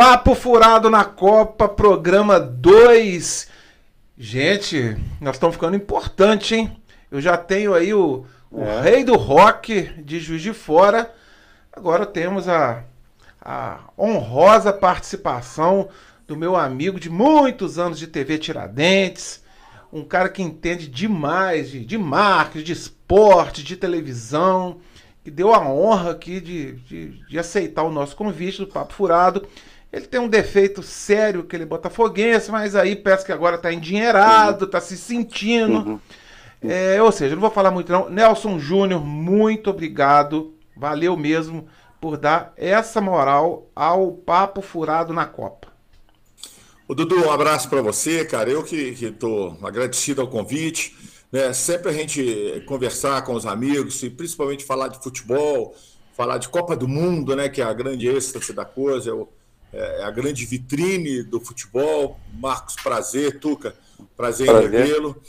Papo Furado na Copa, programa 2. Gente, nós estamos ficando importante, hein? Eu já tenho aí o, o é. rei do rock de Juiz de Fora. Agora temos a, a honrosa participação do meu amigo de muitos anos de TV Tiradentes, um cara que entende demais de, de marketing, de esporte, de televisão, que deu a honra aqui de, de, de aceitar o nosso convite do Papo Furado ele tem um defeito sério que ele é botafoguense, mas aí parece que agora está endinheirado, está se sentindo. Uhum. É, ou seja, não vou falar muito não. Nelson Júnior, muito obrigado. Valeu mesmo por dar essa moral ao papo furado na Copa. O Dudu, um abraço para você, cara. Eu que estou agradecido ao convite. Né? Sempre a gente conversar com os amigos e principalmente falar de futebol, falar de Copa do Mundo, né? Que é a grande êxtase da coisa. Eu, é, é a grande vitrine do futebol. Marcos, prazer, Tuca, prazer, prazer. em revê-lo.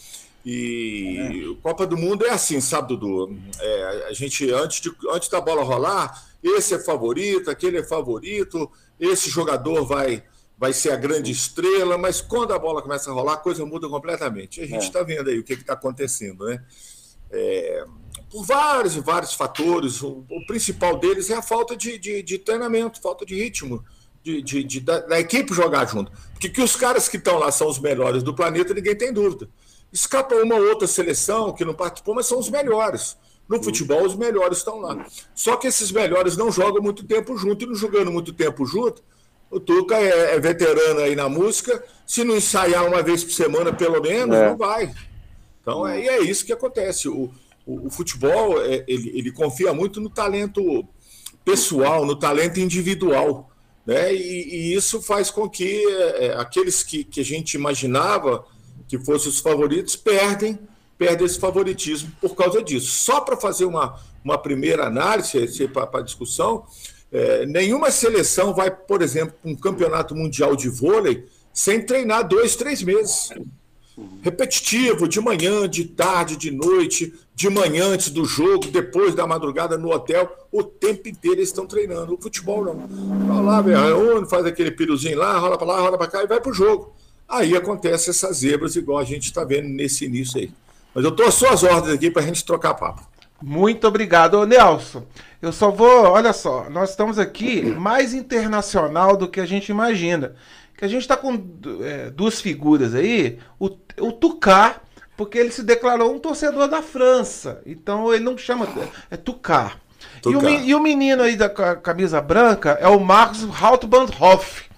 E é. Copa do Mundo é assim, sabe, Dudu? É, a gente, antes, de, antes da bola rolar, esse é favorito, aquele é favorito, esse jogador vai, vai ser a grande estrela, mas quando a bola começa a rolar, a coisa muda completamente. A gente está é. vendo aí o que está acontecendo, né? É, por vários e vários fatores, o, o, principal deles é a falta de, de, de treinamento, falta de ritmo de, de, de da, da, equipe jogar junto. Porque que os caras que estão lá são os melhores do planeta, ninguém tem dúvida. Escapa uma outra seleção que não participou, mas são os melhores. No futebol, os melhores estão lá. Só que esses melhores não jogam muito tempo junto, e não jogando muito tempo junto, o Tuca é, é veterano aí na música. Se não ensaiar uma vez por semana, pelo menos, é. não vai. Então, é, é isso que acontece. O, o, o futebol, é, ele, ele confia muito no talento pessoal, no talento individual. Né? E, e isso faz com que é, aqueles que, que a gente imaginava que fossem os favoritos perdem, perdem esse favoritismo por causa disso. Só para fazer uma, uma primeira análise para a discussão, é, nenhuma seleção vai, por exemplo, para um campeonato mundial de vôlei sem treinar dois, três meses repetitivo, de manhã, de tarde, de noite, de manhã antes do jogo, depois da madrugada no hotel, o tempo inteiro eles estão treinando. O futebol não. Vai lá, reúne, faz aquele piruzinho lá, rola para lá, rola para cá e vai pro jogo. Aí acontece essas zebras, igual a gente está vendo nesse início aí. Mas eu estou às suas ordens aqui para a gente trocar papo. Muito obrigado, Ô, Nelson. Eu só vou, olha só, nós estamos aqui mais internacional do que a gente imagina que a gente está com é, duas figuras aí, o, o Tucar, porque ele se declarou um torcedor da França. Então ele não chama. É Tucar. E o, e o, menino aí da camisa branca é o Marcos Hautbandhoff.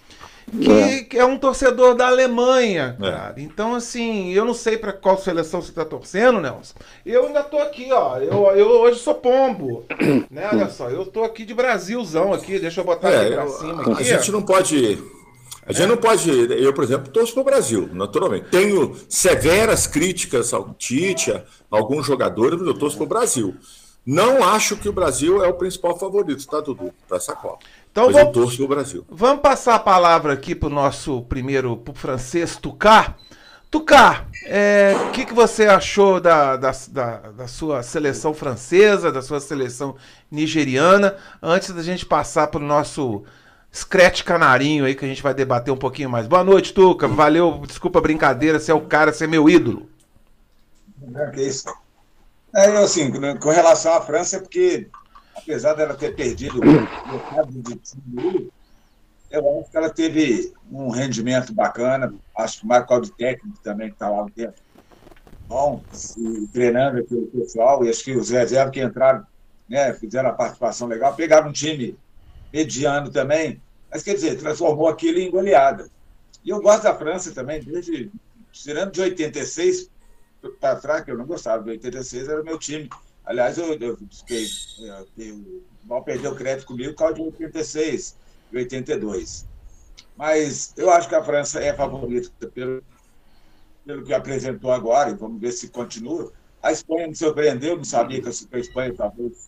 Que é. que é. um torcedor da Alemanha, é. cara. É. Então, assim, eu não sei para qual seleção você tá torcendo, Nelson. Eu ainda tô aqui, ó. Eu, eu hoje sou pombo. né? Olha só, eu tô aqui de Brasilzão aqui. Deixa eu botar é, aqui pra cima. Aqui, a gente não pode a gente é. não pode. Eu, por exemplo, torço para o Brasil, naturalmente. Tenho severas críticas ao Tite, a alguns jogadores, mas eu torço para o Brasil. Não acho que o Brasil é o principal favorito, tá, Dudu? Para essa Copa. Então mas vamos, eu torço para o Brasil. Vamos passar a palavra aqui para o nosso primeiro, para o francês Tucar. Tucar, o é, que, que você achou da, da, da, da, sua seleção francesa, da sua seleção nigeriana, antes da gente passar para o nosso Scratch Canarinho aí que a gente vai debater um pouquinho mais. Boa noite, Tuca. Valeu, desculpa a brincadeira, você é o cara, você é meu ídolo. É, que isso. É, eu, assim, com relação à França, é porque, apesar dela ter perdido o de time, eu acho que ela teve um rendimento bacana. Acho que o Marco de técnico também que está lá no tempo. Bom, treinando aqui o pessoal, e acho que os reservas que entraram, né, fizeram a participação legal, pegaram um time mediano também, mas quer dizer, transformou aquilo em goleada. E eu gosto da França também, desde, tirando de 86 para trás, que eu não gostava, de 86 era meu time. Aliás, eu, eu fiquei, eu, mal perdeu crédito comigo por causa de 86 e 82. Mas eu acho que a França é favorita pelo, pelo que apresentou agora, e vamos ver se continua. A Espanha me surpreendeu, não sabia que a Espanha talvez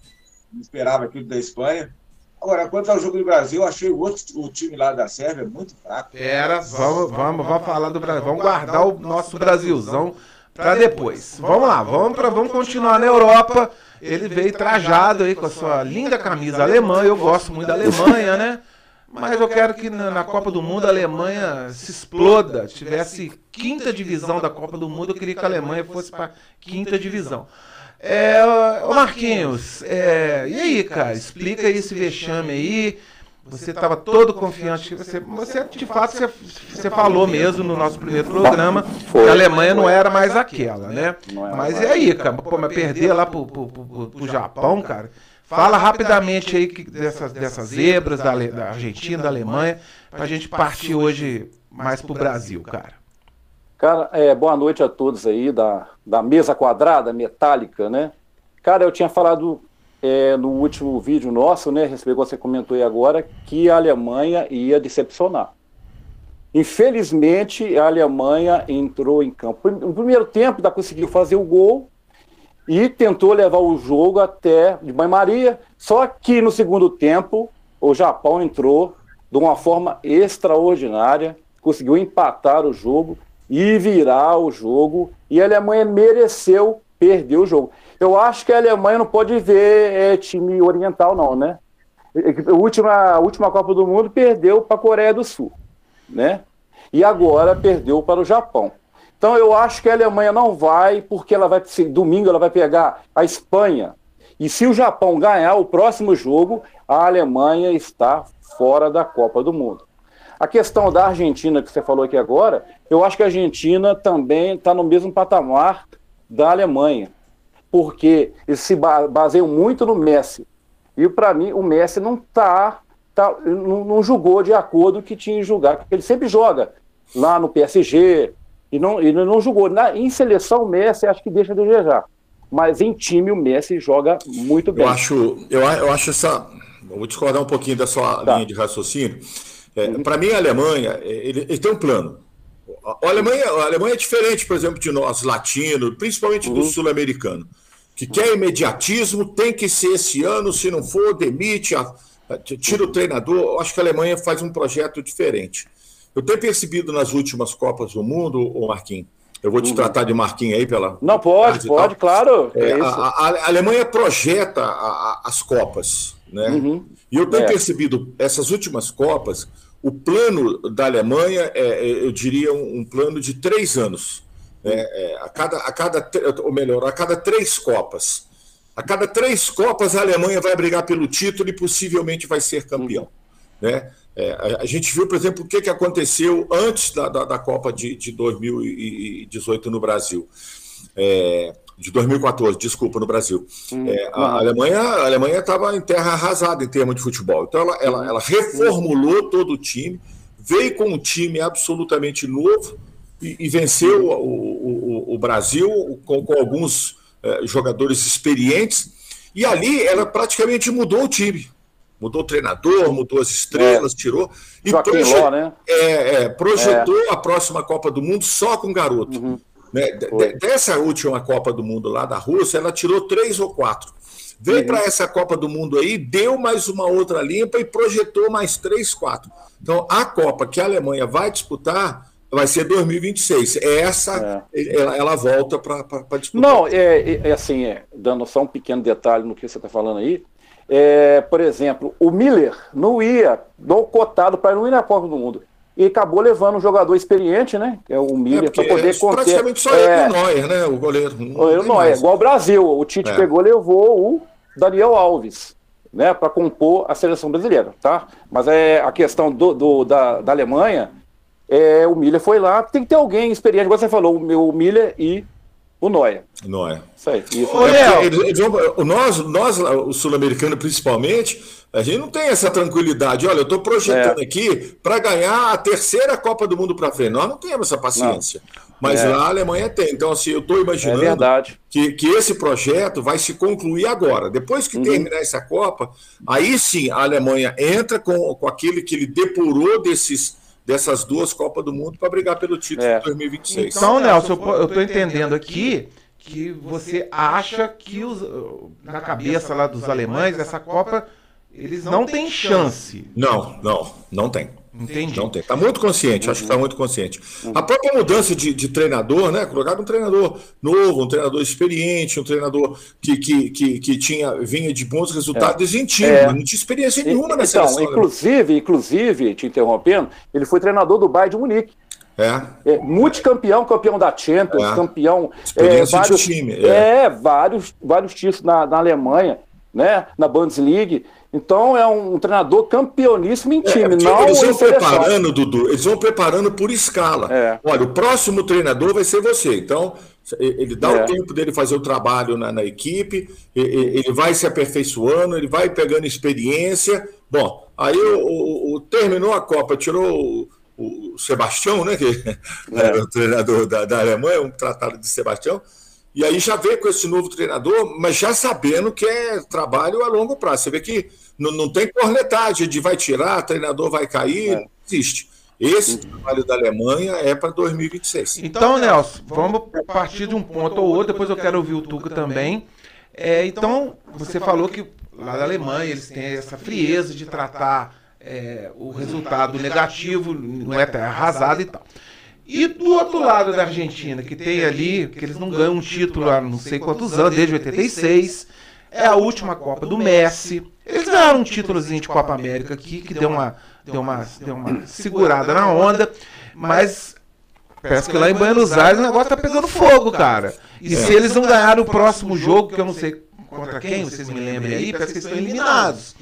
não esperava aquilo da Espanha. Agora, quanto ao jogo do Brasil, eu achei o, outro, o time lá da Sérvia muito fraco. Era, vamos, vamos, vamos falar do Brasil. Vamos guardar o nosso Brasilzão para depois. Vamos lá, vamos, pra, vamos continuar na Europa. Ele veio trajado aí com a sua linda camisa alemã. Eu gosto muito da Alemanha, né? Mas eu quero que na, na, Copa do Mundo a Alemanha se exploda, tivesse quinta divisão da Copa do Mundo, eu queria que a Alemanha fosse para quinta divisão. É, ô Marquinhos, é, e aí, cara, explica aí esse vexame aí. Você estava todo confiante. Você, você, de fato, você, você falou mesmo no nosso primeiro programa que a Alemanha não era mais aquela, né? Mas e aí, cara? Pô, mas perder lá pro, pro, pro, pro Japão, cara. Fala rapidamente aí dessas, dessas zebras da, da Argentina, da Alemanha, para a gente partir hoje mais para o Brasil, cara. Cara, é, boa noite a todos aí da, da mesa quadrada, metálica, né? Cara, eu tinha falado é, no último vídeo nosso, né, que você comentou aí agora, que a Alemanha ia decepcionar. Infelizmente, a Alemanha entrou em campo. No primeiro tempo, ainda conseguiu fazer o gol, e tentou levar o jogo até de banho-maria. Só que no segundo tempo, o Japão entrou de uma forma extraordinária, conseguiu empatar o jogo e virar o jogo. E a Alemanha mereceu perder o jogo. Eu acho que a Alemanha não pode ver é, time oriental, não, né? A última, a última Copa do Mundo perdeu para a Coreia do Sul, né? E agora perdeu para o Japão. Então eu acho que a Alemanha não vai, porque ela vai domingo ela vai pegar a Espanha. E se o Japão ganhar o próximo jogo, a Alemanha está fora da Copa do Mundo. A questão da Argentina que você falou aqui agora, eu acho que a Argentina também está no mesmo patamar da Alemanha, porque eles se baseiam muito no Messi. E para mim o Messi não tá, tá não, não julgou de acordo que tinha que julgar, porque ele sempre joga lá no PSG, e não, e não jogou. Na, em seleção, o Messi acho que deixa a desejar. Mas em time, o Messi joga muito bem. Eu acho, eu, eu acho essa. Vou discordar um pouquinho da sua tá. linha de raciocínio. É, uhum. Para mim, a Alemanha, ele, ele, tem um plano. A Alemanha, a Alemanha é diferente, por exemplo, de nós, latinos, principalmente uhum. do sul-americano, que quer imediatismo, tem que ser esse ano, se não for, demite, tira o treinador. Eu acho que a Alemanha faz um projeto diferente. Eu tenho percebido nas últimas Copas do Mundo, o Marquinhos, eu vou te uhum. tratar de Marquinhos aí pela. Não, pode, pode, claro. É, é a, a, a, Alemanha projeta a, as Copas, né? Uhum. E eu tenho é. percebido essas últimas Copas, o plano da Alemanha é, é eu diria, um, um, plano de três anos. Né? É, a, cada, a cada, ou melhor, a cada três Copas. A cada três Copas, a Alemanha vai brigar pelo título e possivelmente vai ser campeão. Uhum. Né? É, a, a, gente viu, por exemplo, o que, que aconteceu antes da, da, da Copa de, de 2018 no Brasil. É, de 2014, desculpa, no Brasil. Hum, é, a, a, Alemanha a Alemanha estava em terra arrasada em termos de futebol. Então ela, ela, ela reformulou todo o time, veio com um time absolutamente novo e, e venceu o, o, o, Brasil com, com alguns é, jogadores experientes. E ali ela praticamente mudou o time. Mudou o treinador, mudou as estrelas, é. tirou. E proje Ló, né? é, é, projetou é. a próxima Copa do Mundo só com garoto. Uhum. Né? Dessa última Copa do Mundo lá da Rússia, ela tirou três ou quatro. Veio uhum. para essa Copa do Mundo aí, deu mais uma outra limpa e projetou mais três, quatro. Então, a Copa que a Alemanha vai disputar vai ser 2026. Essa, é. ela, ela volta para disputar. Não, é, é assim, é, dando só um pequeno detalhe no que você está falando aí, é, por exemplo, o Miller não ia, não cotado para não ir na Copa do Mundo. E acabou levando um jogador experiente, né? É o Miller, é para poder é, conter. Praticamente só é, o Neuer, né? O goleiro. O Neuer, igual o Brasil. O Tite é. pegou levou o Daniel Alves, né? Para compor a seleção brasileira, tá? Mas é a questão do, do da, da Alemanha. É, o Miller foi lá, tem que ter alguém experiente, igual você falou, o, meu, o Miller e o Noia. Noia. Isso aí. Isso. Ô, é, nós, nós, o sul-americano principalmente, a gente não tem essa tranquilidade. Olha, eu estou projetando é. aqui para ganhar a terceira Copa do Mundo para frente. Nós não temos essa paciência. Não. Mas é. lá a Alemanha tem. Então, assim, eu estou imaginando é que, que esse projeto vai se concluir agora. Depois que uhum. terminar essa Copa, aí sim a Alemanha entra com, com aquele que ele depurou desses dessas duas Copas do Mundo para brigar pelo título é. de 2026. Então, Nelson, eu estou entendendo aqui que você acha que os, na cabeça lá dos alemães essa Copa eles não têm chance. Não, não, não tem. Entendi. Não tem. Está muito consciente, acho que está muito consciente. A própria mudança de, de treinador, né? Colocar um treinador novo, um treinador experiente, um treinador que, que, que, que tinha, vinha de bons resultados é. em time, é. não tinha experiência nenhuma na então, seleção. Né? Inclusive, né? inclusive, te interrompendo, ele foi treinador do Bayern de Munique. É. é. multicampeão, campeão da Champions, é. campeão. É, vários, time, é. é. vários, vários títulos na, na Alemanha, né? Na Bundesliga. Então é um, treinador campeoníssimo em time, é, não Eles vão preparando, Dudu, eles vão preparando por escala. É. Olha, o próximo treinador vai ser você. Então, ele dá é. o tempo dele fazer o trabalho na, na, equipe, ele vai se aperfeiçoando, ele vai pegando experiência. Bom, aí o, o, o terminou a Copa, tirou o, o Sebastião, né? Que é. era o treinador da, da Alemanha, um tratado de Sebastião. E aí já vê com esse novo treinador, mas já sabendo que é trabalho a longo prazo. Você vê que não, não tem cornetagem de vai tirar, treinador vai cair, é. não existe. Esse trabalho da Alemanha é para 2026. Então, Nelson, vamos partir de um ponto ou outro, depois eu quero ouvir o Tuca também. É, então, você falou que lá da Alemanha eles têm essa frieza de tratar é, o resultado negativo, não é arrasado e tal. E do outro lado da Argentina, que tem ali, que eles não ganham um título há não sei quantos anos, desde 86, é a última Copa do Messi. Eles ganharam um títulozinho de Copa América aqui, que deu uma, deu uma, deu uma segurada na onda, mas parece que lá em Buenos Aires o negócio tá pegando fogo, cara. E se eles não ganharem o próximo jogo, que eu não sei contra quem, vocês me lembrem aí, parece que eles estão eliminados.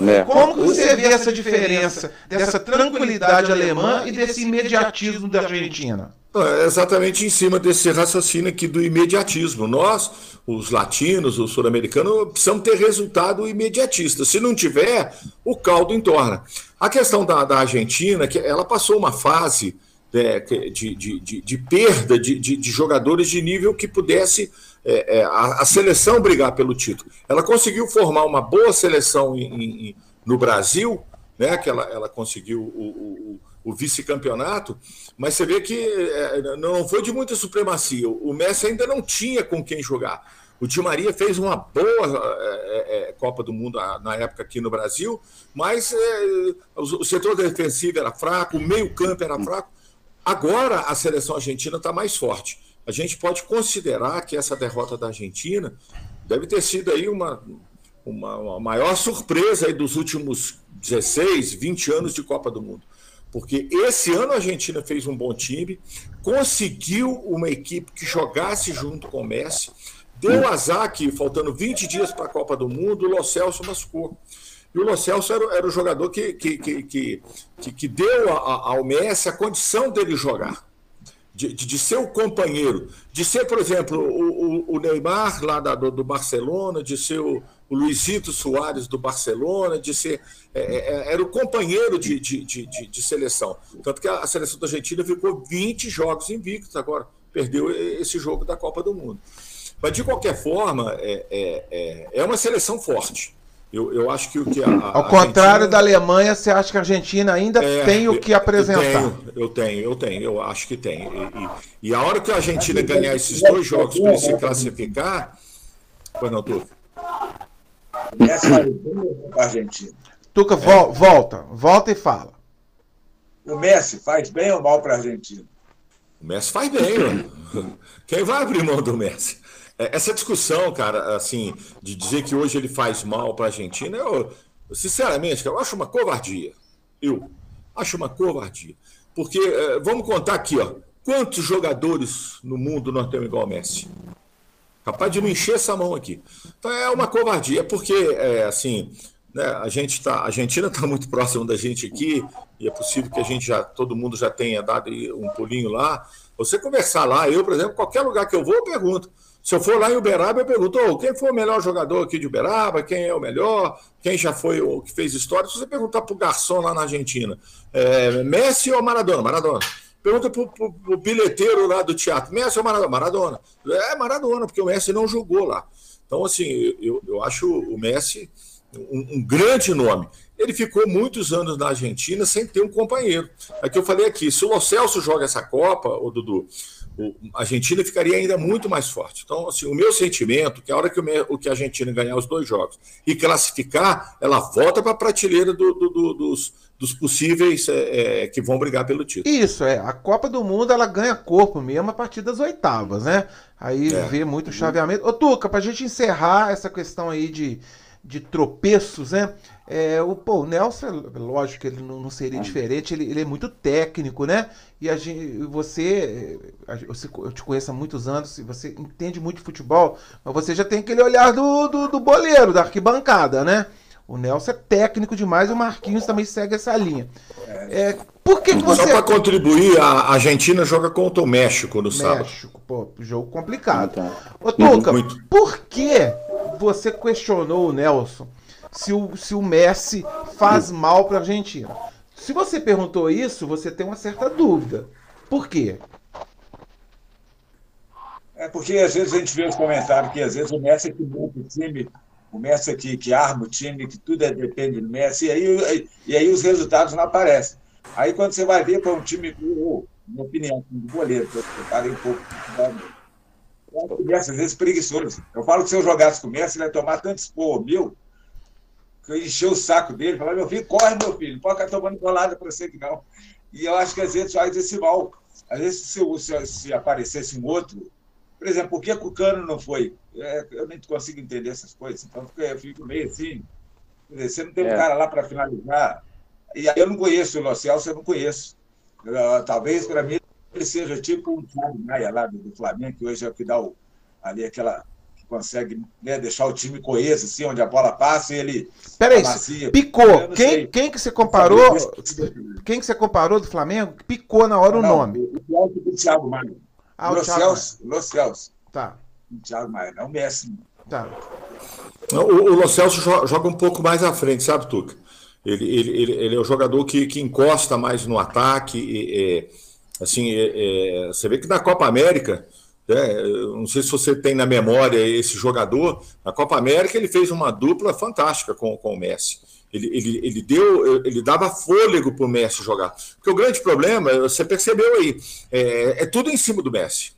É. Como que você vê essa diferença dessa tranquilidade alemã e desse imediatismo da Argentina? É exatamente em cima desse raciocínio aqui do imediatismo. Nós, os latinos, os sul-americanos, precisamos ter resultado imediatista. Se não tiver, o caldo entorna. A questão da, da Argentina, que ela passou uma fase de, de, de, de, perda de, de, jogadores de nível que pudesse é, é, a, a, seleção brigar pelo título. Ela conseguiu formar uma boa seleção em, em, no Brasil, né, que ela, ela conseguiu o, o o vice-campeonato, mas você vê que é, não foi de muita supremacia. O Messi ainda não tinha com quem jogar. O Di Maria fez uma boa é, é, Copa do Mundo na época aqui no Brasil, mas é, o setor defensivo era fraco, o meio-campo era fraco. Agora a seleção argentina está mais forte. A gente pode considerar que essa derrota da Argentina deve ter sido aí uma, uma, uma maior surpresa aí dos últimos 16, 20 anos de Copa do Mundo porque esse ano a Argentina fez um bom time, conseguiu uma equipe que jogasse junto com o Messi, deu azar que, faltando 20 dias para a Copa do Mundo, o Lo Celso machucou. E o Lo Celso era, era o jogador que, que, que, que, que deu ao Messi a condição dele jogar. De, de, de, ser o companheiro, de ser, por exemplo, o, o, o Neymar lá da, do, do, Barcelona, de ser o, o Luizito Soares do Barcelona, de ser. É, é, é era o companheiro de, de, seleção. Tanto que a, seleção da Argentina ficou 20 jogos invictos agora, perdeu esse jogo da Copa do Mundo. Mas, de qualquer forma, é, é, é, é uma seleção forte. Eu, eu acho que o que a, a Ao contrário Argentina... da Alemanha, você acha que a Argentina ainda é, tem o que apresentar? Eu tenho, eu tenho, eu tenho, eu acho que tem. E, e, e a hora que a Argentina ganhar esses dois jogos para se classificar. Pois não, Tuca. Essa é Argentina. Tuca, é. volta, volta e fala. O Messi faz bem ou mal para a Argentina? O Messi faz bem, Quem vai abrir mão do Messi? É, essa discussão, cara, assim, de dizer que hoje ele faz mal para a Argentina, eu, sinceramente, eu acho uma covardia. Eu acho uma covardia. Porque, é, vamos contar aqui, ó, quantos jogadores no mundo nós temos igual ao Messi? Capaz de não encher essa mão aqui. Então é uma covardia, porque, é, assim, né, a gente tá, a Argentina está muito próximo da gente aqui, e é possível que a gente já, todo mundo já tenha dado um pulinho lá. Você conversar lá, eu, por exemplo, qualquer lugar que eu vou, eu pergunto. Se eu for lá em Uberaba, eu pergunto, oh, quem foi o melhor jogador aqui de Uberaba, quem é o melhor, quem já foi o que fez história. Se você perguntar para o garçom lá na Argentina, é, Messi ou Maradona? Maradona. Pergunta para o bilheteiro lá do teatro, Messi ou Maradona? Maradona. É Maradona, porque o Messi não jogou lá. Então, assim, eu, eu acho o Messi um, um, grande nome. Ele ficou muitos anos na Argentina sem ter um companheiro. É que eu falei aqui: se o Lo Celso joga essa Copa, o Dudu, a Argentina ficaria ainda muito mais forte. Então, assim, o meu sentimento que a hora que, o, que a Argentina ganhar os dois jogos e classificar, ela volta para a prateleira do, do, do, dos, dos possíveis é, é, que vão brigar pelo título. Isso, é. A Copa do Mundo ela ganha corpo mesmo a partir das oitavas, né? Aí é. vê muito chaveamento. Ô, Tuca, para a gente encerrar essa questão aí de, de tropeços, né? É, o, pô, o Nelson, lógico que ele não, não seria diferente, ele, ele, é muito técnico, né? E a gente, você, eu te conheço há muitos anos, você entende muito de futebol, mas você já tem aquele olhar do, do, do boleiro, da arquibancada, né? O Nelson é técnico demais e o Marquinhos também segue essa linha. É, por que, que você. Só para contribuir, a Argentina joga contra o México no sábado. México, pô, jogo complicado. Então, Ô, Tuca, por que você questionou o Nelson? se o, se o Messi faz mal para a Argentina. Se você perguntou isso, você tem uma certa dúvida. Por quê? É porque às vezes a gente vê os comentários que às vezes o Messi é que monta o time, o Messi é que, que arma o time, que tudo é, depende do Messi, e aí, e aí os resultados não aparecem. Aí quando você vai ver para um time, minha opinião, um goleiro, eu parei um pouco. Messi às vezes preguiçoso. Eu falo que se eu jogasse com o Messi, ele ia tomar tanto expor meu, encheu o saco dele, falou, meu filho, corre, meu filho, não pode ficar tomando bolada para você que não. E eu acho que às vezes faz esse mal. Às vezes, se, se, se aparecesse um outro, por exemplo, por que o Cano não foi? É, eu nem consigo entender essas coisas, então eu fico meio assim. Dizer, você não tem é. um cara lá para finalizar. E aí eu não conheço o Lo Celso, eu não conheço. Eu, talvez para mim ele seja tipo um Thiago Maia lá do, do Flamengo, que hoje é o que dá o, ali aquela consegue né, deixar o time coeso, assim, onde a bola passa e ele. Peraí, picou. Quem, quem que você comparou? Quem que você comparou do Flamengo? Picou na hora não, o nome. O do Thiago Maia. Ah, o Celso. Los Celso. Tá. O Thiago Maia, não o Messi. Tá. O, o Lo Celso joga um pouco mais à frente, sabe, Tuca? Ele, ele, ele, ele é o jogador que, que encosta mais no ataque. E, e assim, é, é, você vê que na Copa América é, não sei se você tem na memória esse jogador. Na Copa América ele fez uma dupla fantástica com, com o Messi. Ele, ele, ele, deu, ele dava fôlego para o Messi jogar. Porque o grande problema, você percebeu aí, é, é, tudo em cima do Messi.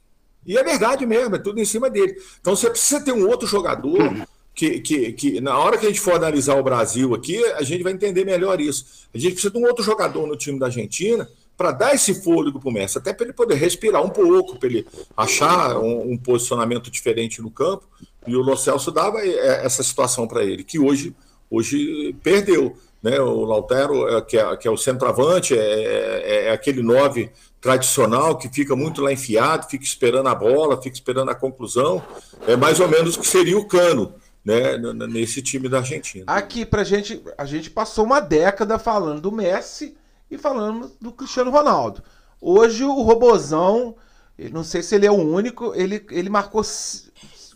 E é verdade mesmo, é tudo em cima dele. Então você precisa ter um outro jogador que, que, que na hora que a gente for analisar o Brasil aqui, a gente vai entender melhor isso. A gente precisa de um outro jogador no time da Argentina para dar esse fôlego para o Messi, até para ele poder respirar um pouco, para ele achar um, um, posicionamento diferente no campo. E o Lo Celso dava é, essa situação para ele, que hoje, hoje perdeu. Né? O Lautero, é, que é, que é o centroavante, é, é, é aquele nove tradicional que fica muito lá enfiado, fica esperando a bola, fica esperando a conclusão. É mais ou menos o que seria o Cano. Né, nesse time da Argentina. Aqui, pra gente, a gente passou uma década falando do Messi, e falando do Cristiano Ronaldo. Hoje o Robozão, não sei se ele é o único, ele, ele marcou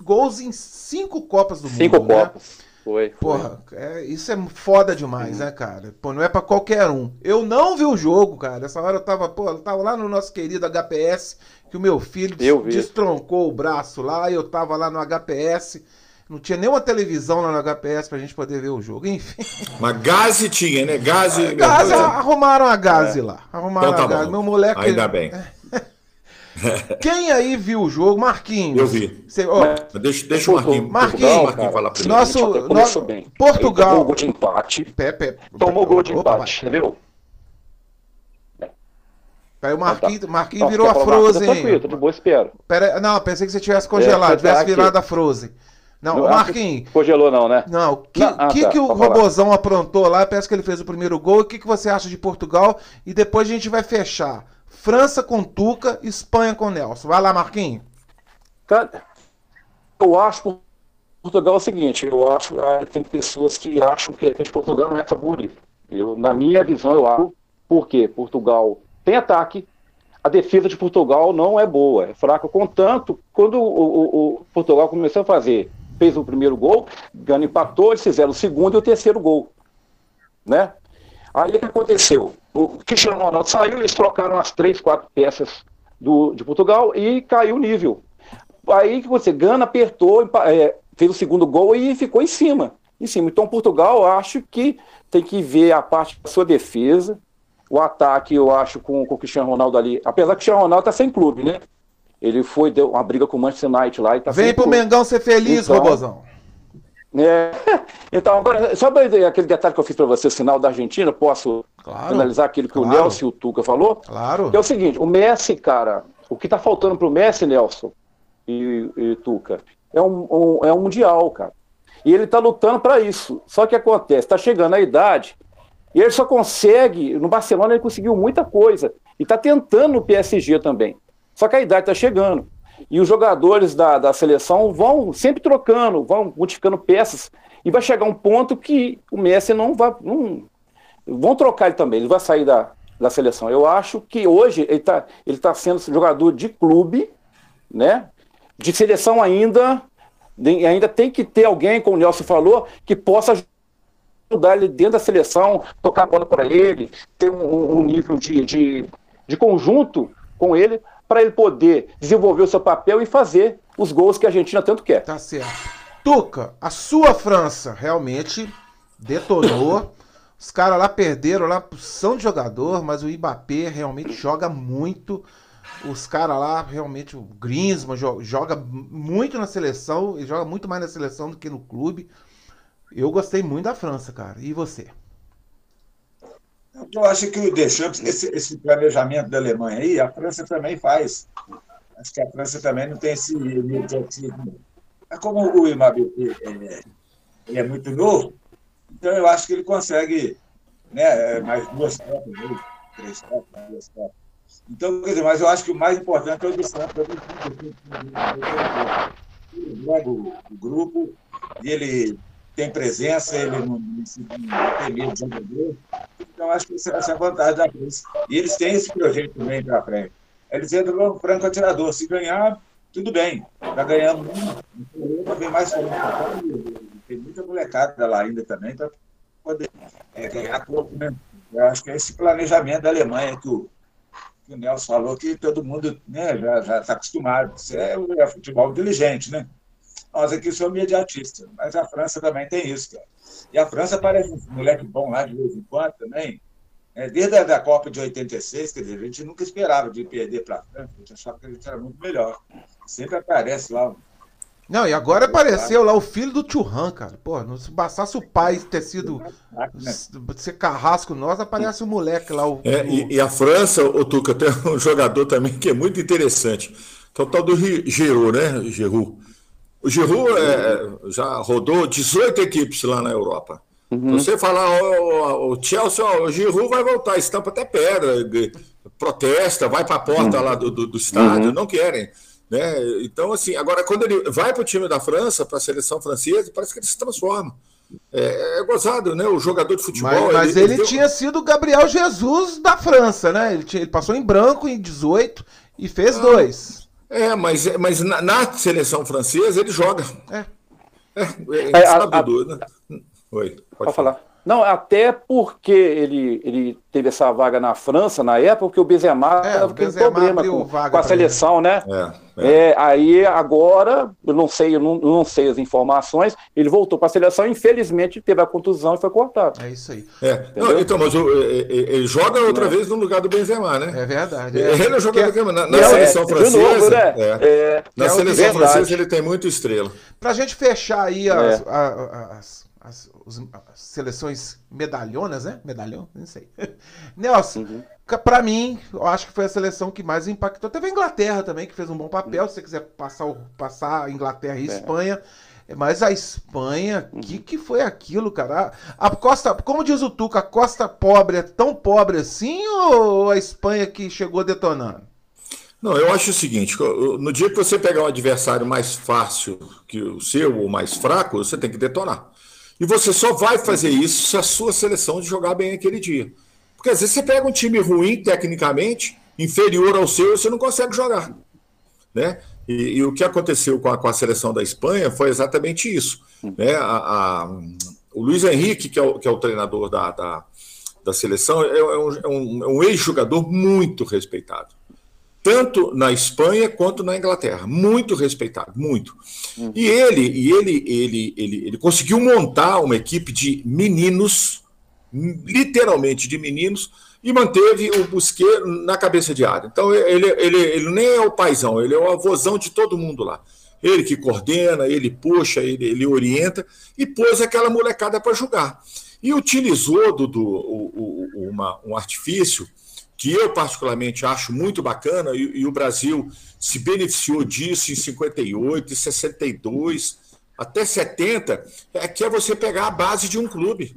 gols em cinco Copas do cinco Mundo. Cinco né? Copas. Né? Foi. Porra, é, isso é foda demais, né, cara? Pô, não é para qualquer um. Eu não vi o jogo, cara. Essa hora eu tava, pô, eu tava lá no nosso querido HPS, que o meu filho destroncou o braço lá, eu tava lá no HPS. Não tinha nenhuma televisão lá no HPS pra gente poder ver o jogo, enfim. Mas Gaze tinha, né? Gaze. É, Gaze arrumaram a Gaze é. lá. Arrumaram então, tá a Gaze. Meu moleque. Ainda bem. Quem aí viu o jogo? Marquinhos. Eu vi. Você, oh, deixa, deixa o Marquinhos. Marquinhos, Marquinhos falar primeiro. Nosso, nosso bem. Portugal. Tomou gol de empate. Pepe. Tomou gol de empate, entendeu? Aí o Marquinhos, Marquinhos virou a Frozen. Tranquilo, de boa, espero. Pera, não, pensei que você tivesse congelado, é, tivesse virado a Frozen. Não, Marquinhos. Congelou, não, né? Não, o que, ah, que, tá, que o Robozão aprontou lá? Parece que ele fez o primeiro gol. O que, que você acha de Portugal? E depois a gente vai fechar. França com Tuca, Espanha com Nelson. Vai lá, Marquinhos. Cara, eu acho que Portugal é o seguinte: eu acho que ah, tem pessoas que acham que, que Portugal não é favorito. Eu, na minha visão, eu acho. Por quê? Portugal tem ataque, a defesa de Portugal não é boa, é fraca. Contanto, quando o, o, o Portugal começou a fazer fez o primeiro gol, Gana empatou, eles fizeram o segundo e o terceiro gol. Né? Aí o que aconteceu? O Cristiano Ronaldo saiu, eles trocaram as três, quatro peças do, de Portugal e caiu o nível. Aí que você, Gana apertou, é, fez o segundo gol e ficou em cima. em cima. Então, Portugal, acho que tem que ver a parte da sua defesa. O ataque, eu acho, com, com o Cristiano Ronaldo ali. Apesar que o Cristiano Ronaldo tá sem clube, né? Ele foi, deu uma briga com o Manchester United lá e tá Vem pro. Mengão ser feliz, então, Robozão. É, então, agora, só aquele detalhe que eu fiz para você, sinal da Argentina, posso claro, analisar aquilo que claro. o Nelson e o Tuca falou? Claro. Que é o seguinte, o Messi, cara, o que tá faltando pro Messi, Nelson e, e Tuca, é um, um, é um Mundial, cara. E ele tá lutando para isso. Só que acontece, tá chegando a idade, e ele só consegue, no Barcelona ele conseguiu muita coisa, e tá tentando no PSG também. Só que a idade tá chegando. E os jogadores da, da seleção vão sempre trocando, vão modificando peças. E vai chegar um ponto que o Messi não vai. Não, vão trocar ele também, ele vai sair da, da seleção. Eu acho que hoje ele está ele tá sendo jogador de clube, né? De seleção ainda. Ainda tem que ter alguém, como o Nelson falou, que possa ajudar ele dentro da seleção, tocar a bola para ele, ter um, um nível de, de, de conjunto com ele para ele poder desenvolver o seu papel e fazer os gols que a Argentina tanto quer. Tá certo. Tuca, a sua França realmente detonou. Os caras lá perderam lá são de jogador, mas o Mbappé realmente joga muito. Os caras lá, realmente, o Griezmann joga muito na seleção, e joga muito mais na seleção do que no clube. Eu gostei muito da França, cara. E você? Eu acho que o Deschamps, esse, esse planejamento da Alemanha aí, a França também faz. Acho que a França também não tem esse imediatismo. Mas como o Imabe é, ele é muito novo, então eu acho que ele consegue né, mais duas copas, três copas, duas copas. Então, quer dizer, mas eu acho que o mais importante é o Deschamps. Ele o grupo e ele tem presença, ele não, não tem medo de jogador. Então, acho que essa é a vantagem da Cruz. E eles têm esse projeto também para frente. Eles entram no franco atirador. Se ganhar, tudo bem. Está ganhando muito. Vem mais Tem muita molecada lá ainda também para poder é, ganhar corpo, né? Eu acho que é esse planejamento da Alemanha que o, que o Nelson falou, que todo mundo né, já está acostumado. Isso é, é futebol inteligente, né? Nós aqui somos imediatistas, mas a França também tem isso, cara. E a França parece um moleque bom lá de vez em quando também. É, desde a da Copa de 86, quer dizer, a gente nunca esperava de perder para a França, a gente achava que a gente era muito melhor. Sempre aparece lá. Não, e agora apareceu lá o filho do Churran, cara. Pô, se bastasse o pai ter sido. ser carrasco nós, aparece o moleque lá. O, é, e, e, a França, o Tuca, tem um jogador também que é muito interessante. Que é o tal do Giroud, né? Giroud. O Giroud é, já rodou 18 equipes lá na Europa. Uhum. Você falar, o, o Chelsea, ó, o Giroud vai voltar, estampa até pedra, protesta, vai para a porta uhum. lá do, do, do estádio, uhum. não querem. Né? Então, assim, agora quando ele vai para o time da França, para a seleção francesa, parece que ele se transforma. É, é gozado, né? O jogador de futebol. Mas, mas ele, ele, ele, tinha sido o Gabriel Jesus da França, né? Ele, tinha, ele passou em branco em 18 e fez ah, dois. É, mas, mas na, na seleção francesa ele joga. É. É, é, é a, a, né? Oi, pode, pode falar. falar. Não, até porque ele, ele teve essa vaga na França na época, porque o Benzema estava é, com problema com, com, a seleção, ele. né? É, é. é, aí agora, eu não sei, eu não, eu não sei as informações, ele voltou para a seleção, infelizmente teve a contusão e foi cortado. É isso aí. É. Não, então, mas o, ele joga outra vez no lugar do Benzema, né? É verdade. Ele é jogador na, na seleção francesa. Novo, né? na seleção francesa ele tem muito estrela. Para a gente fechar aí as, as as, os, as seleções medalhonas, né? Medalhão? Não sei. Nelson, uhum. para mim, eu acho que foi a seleção que mais impactou. Teve a Inglaterra também, que fez um bom papel. Uhum. Se você quiser passar, o, passar a Inglaterra e é. Espanha. Mas a Espanha, o uhum. que, que foi aquilo, cara? A, a, Costa, como diz o Tuca, a Costa Pobre é tão pobre assim ou a Espanha que chegou detonando? Não, eu acho o seguinte: no dia que você pegar um adversário mais fácil que o seu ou mais fraco, você tem que detonar. E você só vai fazer isso se a sua seleção jogar bem aquele dia. Porque às vezes você pega um time ruim tecnicamente, inferior ao seu, e você não consegue jogar. Né? E, e o que aconteceu com a, com a, seleção da Espanha foi exatamente isso. Né? A, a, o Luiz Henrique, que é o, que é o treinador da, da, da seleção, é, é um, é um, é um ex-jogador muito respeitado. Tanto na Espanha quanto na Inglaterra. Muito respeitado, muito. Uhum. E ele, e ele, ele, ele, ele conseguiu montar uma equipe de meninos, literalmente de meninos, e manteve o Busquet na cabeça de área. Então ele, ele, ele nem é o paizão, ele é o avôzão de todo mundo lá. Ele que coordena, ele puxa, ele, ele orienta e pôs aquela molecada para jogar. E utilizou, Dudu, o, o, uma, um artifício que eu particularmente acho muito bacana, e, e, o Brasil se beneficiou disso em 58, 62, até 70, é que é você pegar a base de um clube.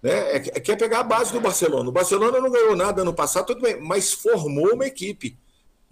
Né? É, é que é pegar a base do Barcelona. O Barcelona não ganhou nada ano passado, tudo bem, mas formou uma equipe.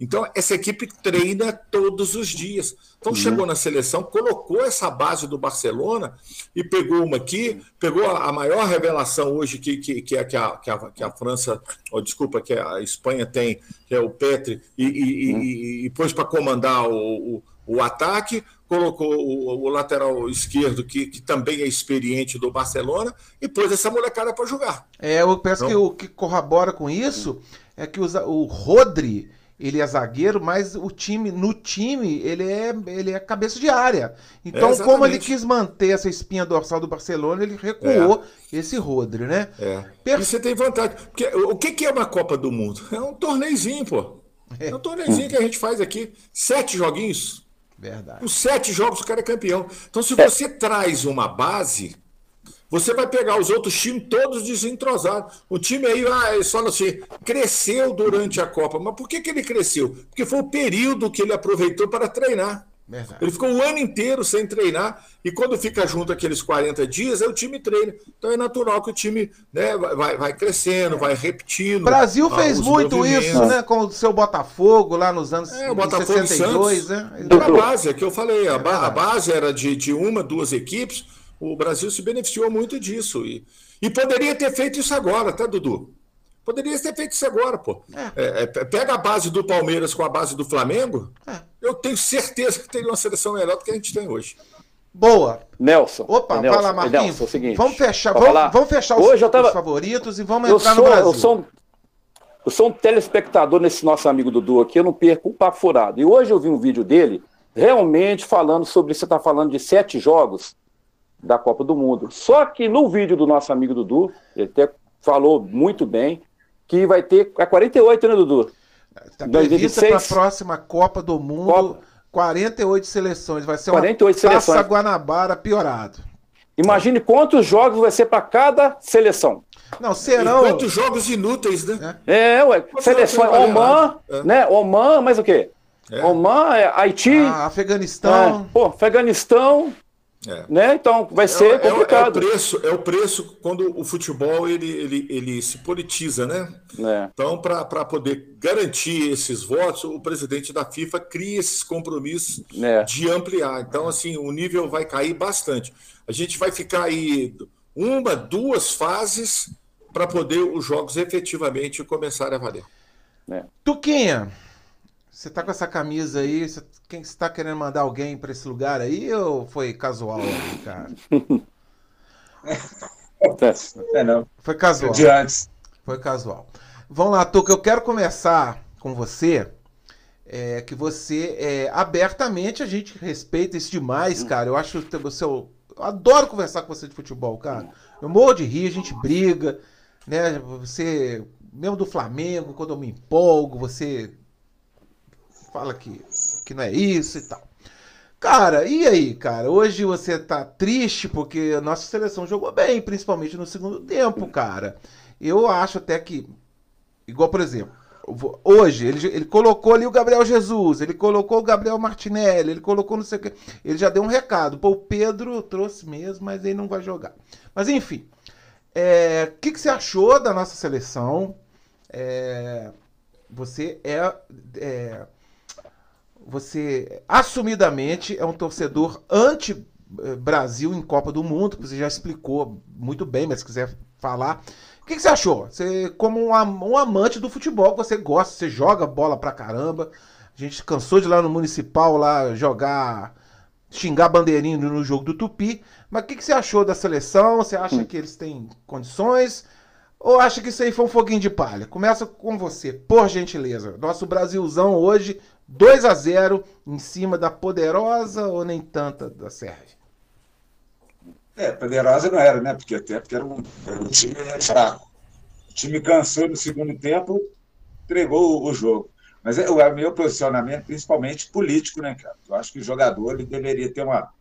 Então, essa equipe treina todos os dias. Então, uhum. chegou na seleção, colocou essa base do Barcelona e pegou uma aqui, pegou a maior revelação hoje que, que, que, é, que, a, que, a, que a França, oh, desculpa, que a Espanha tem, que é o Petri, e, e, uhum. e, e pôs para comandar o, o, o, ataque, colocou o, o lateral esquerdo, que, que, também é experiente do Barcelona, e pôs essa molecada para jogar. É, eu penso então, que o que corrobora com isso é que o Rodri ele é zagueiro, mas o time, no time, ele é, ele é cabeça de área. Então, é, como ele quis manter essa espinha dorsal do Barcelona, ele recuou é. esse Rodri, né? É. Per... E você tem vantagem. Porque o que é uma Copa do Mundo? É um torneizinho, pô. É, é um torneizinho que a gente faz aqui. Sete joguinhos. Verdade. Os sete jogos o cara é campeão. Então, se você traz uma base, você vai pegar os outros times todos desentrosados. O time aí, ah, eles falam assim, cresceu durante a Copa. Mas por que, que ele cresceu? Porque foi o período que ele aproveitou para treinar. Verdade. Ele ficou o ano inteiro sem treinar e quando fica junto aqueles 40 dias, aí o time treina. Então é natural que o time né, vai, vai crescendo, vai repetindo. O Brasil ah, fez muito isso, né? Com o seu Botafogo lá nos anos é, o Botafogo 62, né? A base, é que eu falei, a, a base era de, de uma, duas equipes o Brasil se beneficiou muito disso. E, e poderia ter feito isso agora, tá, Dudu? Poderia ter feito isso agora, pô. É. É, é pega a base do Palmeiras com a base do Flamengo, é. eu tenho certeza que teria uma seleção melhor do que a gente tem hoje. Boa. Nelson. Opa, Nelson, fala, Marquinhos. Nelson, é o seguinte, vamos fechar, vamos, vamos, fechar os, hoje eu tava... os favoritos e vamos entrar sou, no Brasil. Eu sou, eu sou um telespectador nesse nosso amigo Dudu aqui, eu não perco um papo furado. E hoje eu vi um vídeo dele realmente falando sobre, você está falando de sete jogos, da Copa do Mundo. Só que no vídeo do nosso amigo Dudu, ele até falou muito bem, que vai ter a 48, né, Dudu? Está prevista para a próxima Copa do Mundo, Copa... 48 seleções. Vai ser 48 uma Taça Guanabara piorado. Imagine quantos jogos vai ser para cada seleção. Não, serão. E quantos jogos inúteis, né? É, ué. Seleções. Oman, é. né? Oman, mas o quê? É. Oman, é, Haiti. Ah, Afeganistão. É. Pô, Afeganistão. É. Né? Então vai ser é, complicado. É, é, o preço, é o preço quando o futebol ele, ele, ele se politiza, né? É. Então, para poder garantir esses votos, o presidente da FIFA cria esses compromissos é. de ampliar. Então, assim, o nível vai cair bastante. A gente vai ficar aí uma, duas fases para poder os jogos efetivamente começarem a valer. É. Tuquinha, você tá com essa camisa aí, você, quem está querendo mandar alguém para esse lugar aí ou foi casual, cara? É, não. Foi casual. De antes. Foi casual. Vamos lá, Tuca, eu quero começar com você. É, que você é, abertamente a gente respeita isso demais, cara. Eu acho que você. Eu adoro conversar com você de futebol, cara. Eu morro de rir, a gente briga, né? Você, mesmo do Flamengo, quando eu me empolgo, você fala que, que não é isso e tal. Cara, e aí, cara? Hoje você tá triste porque a nossa seleção jogou bem, principalmente no segundo tempo, cara. Eu acho até que, igual por exemplo, hoje ele, ele colocou ali o Gabriel Jesus, ele colocou o Gabriel Martinelli, ele colocou não sei o que. Ele já deu um recado. Pô, o Pedro trouxe mesmo, mas ele não vai jogar. Mas enfim, o é, que, que você achou da nossa seleção? É, você é, é você assumidamente é um torcedor anti-Brasil em Copa do Mundo, você já explicou muito bem, mas se quiser falar. O que, que você achou? Você, como um, um, amante do futebol, você gosta, você joga bola pra caramba. A gente cansou de ir lá no Municipal lá jogar, xingar bandeirinho no jogo do Tupi. Mas o que, que você achou da seleção? Você acha hum. que eles têm condições? Ou acha que isso aí foi um foguinho de palha? Começa com você, por gentileza. Nosso Brasilzão hoje, 2 a 0 em cima da poderosa ou nem tanta da Sérvia? É, poderosa não era, né? Porque até porque era um, era um time fraco. O time cansou no segundo tempo, entregou o jogo. Mas é o meu posicionamento, principalmente político, né, cara? Eu acho que o jogador ele deveria ter uma.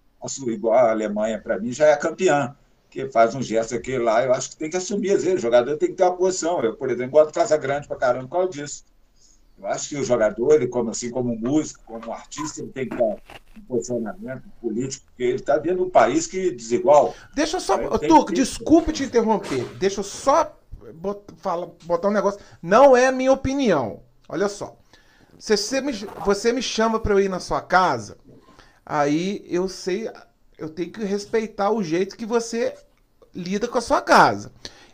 Igual a Alemanha, para mim, já é campeã. Que faz um gesto aqui lá, eu acho que tem que assumir. Às vezes, o jogador tem que ter uma posição. Eu, por exemplo, gosto de Casa Grande para caramba causa disso. Eu acho que o jogador, ele, como, assim como músico, como artista, ele tem que um posicionamento político, porque ele está dentro de um país que é desigual. Deixa eu só. Tuco, que... desculpe te interromper. Deixa eu só botar, botar um negócio. Não é a minha opinião. Olha só. Se você me, você me chama para eu ir na sua casa, aí eu sei, eu tenho que respeitar o jeito que você lida com a sua casa.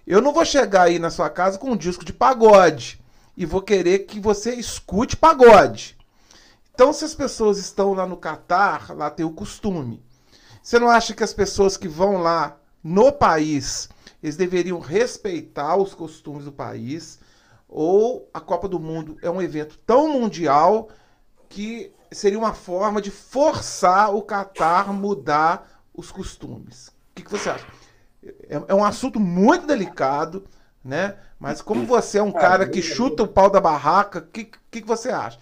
Eu não vou chegar aí na sua casa com um disco de pagode e vou querer que você escute pagode. Então, se as pessoas estão lá no Catar, lá tem o costume. Você não acha que as pessoas que vão lá no país, eles deveriam respeitar os costumes do país? ou a Copa do Mundo é um evento tão mundial que seria uma forma de forçar o Catar mudar os costumes. O que, que você acha? É, é, um assunto muito delicado, né? Mas como você é um cara que chuta o pau da barraca, o que, que, você acha?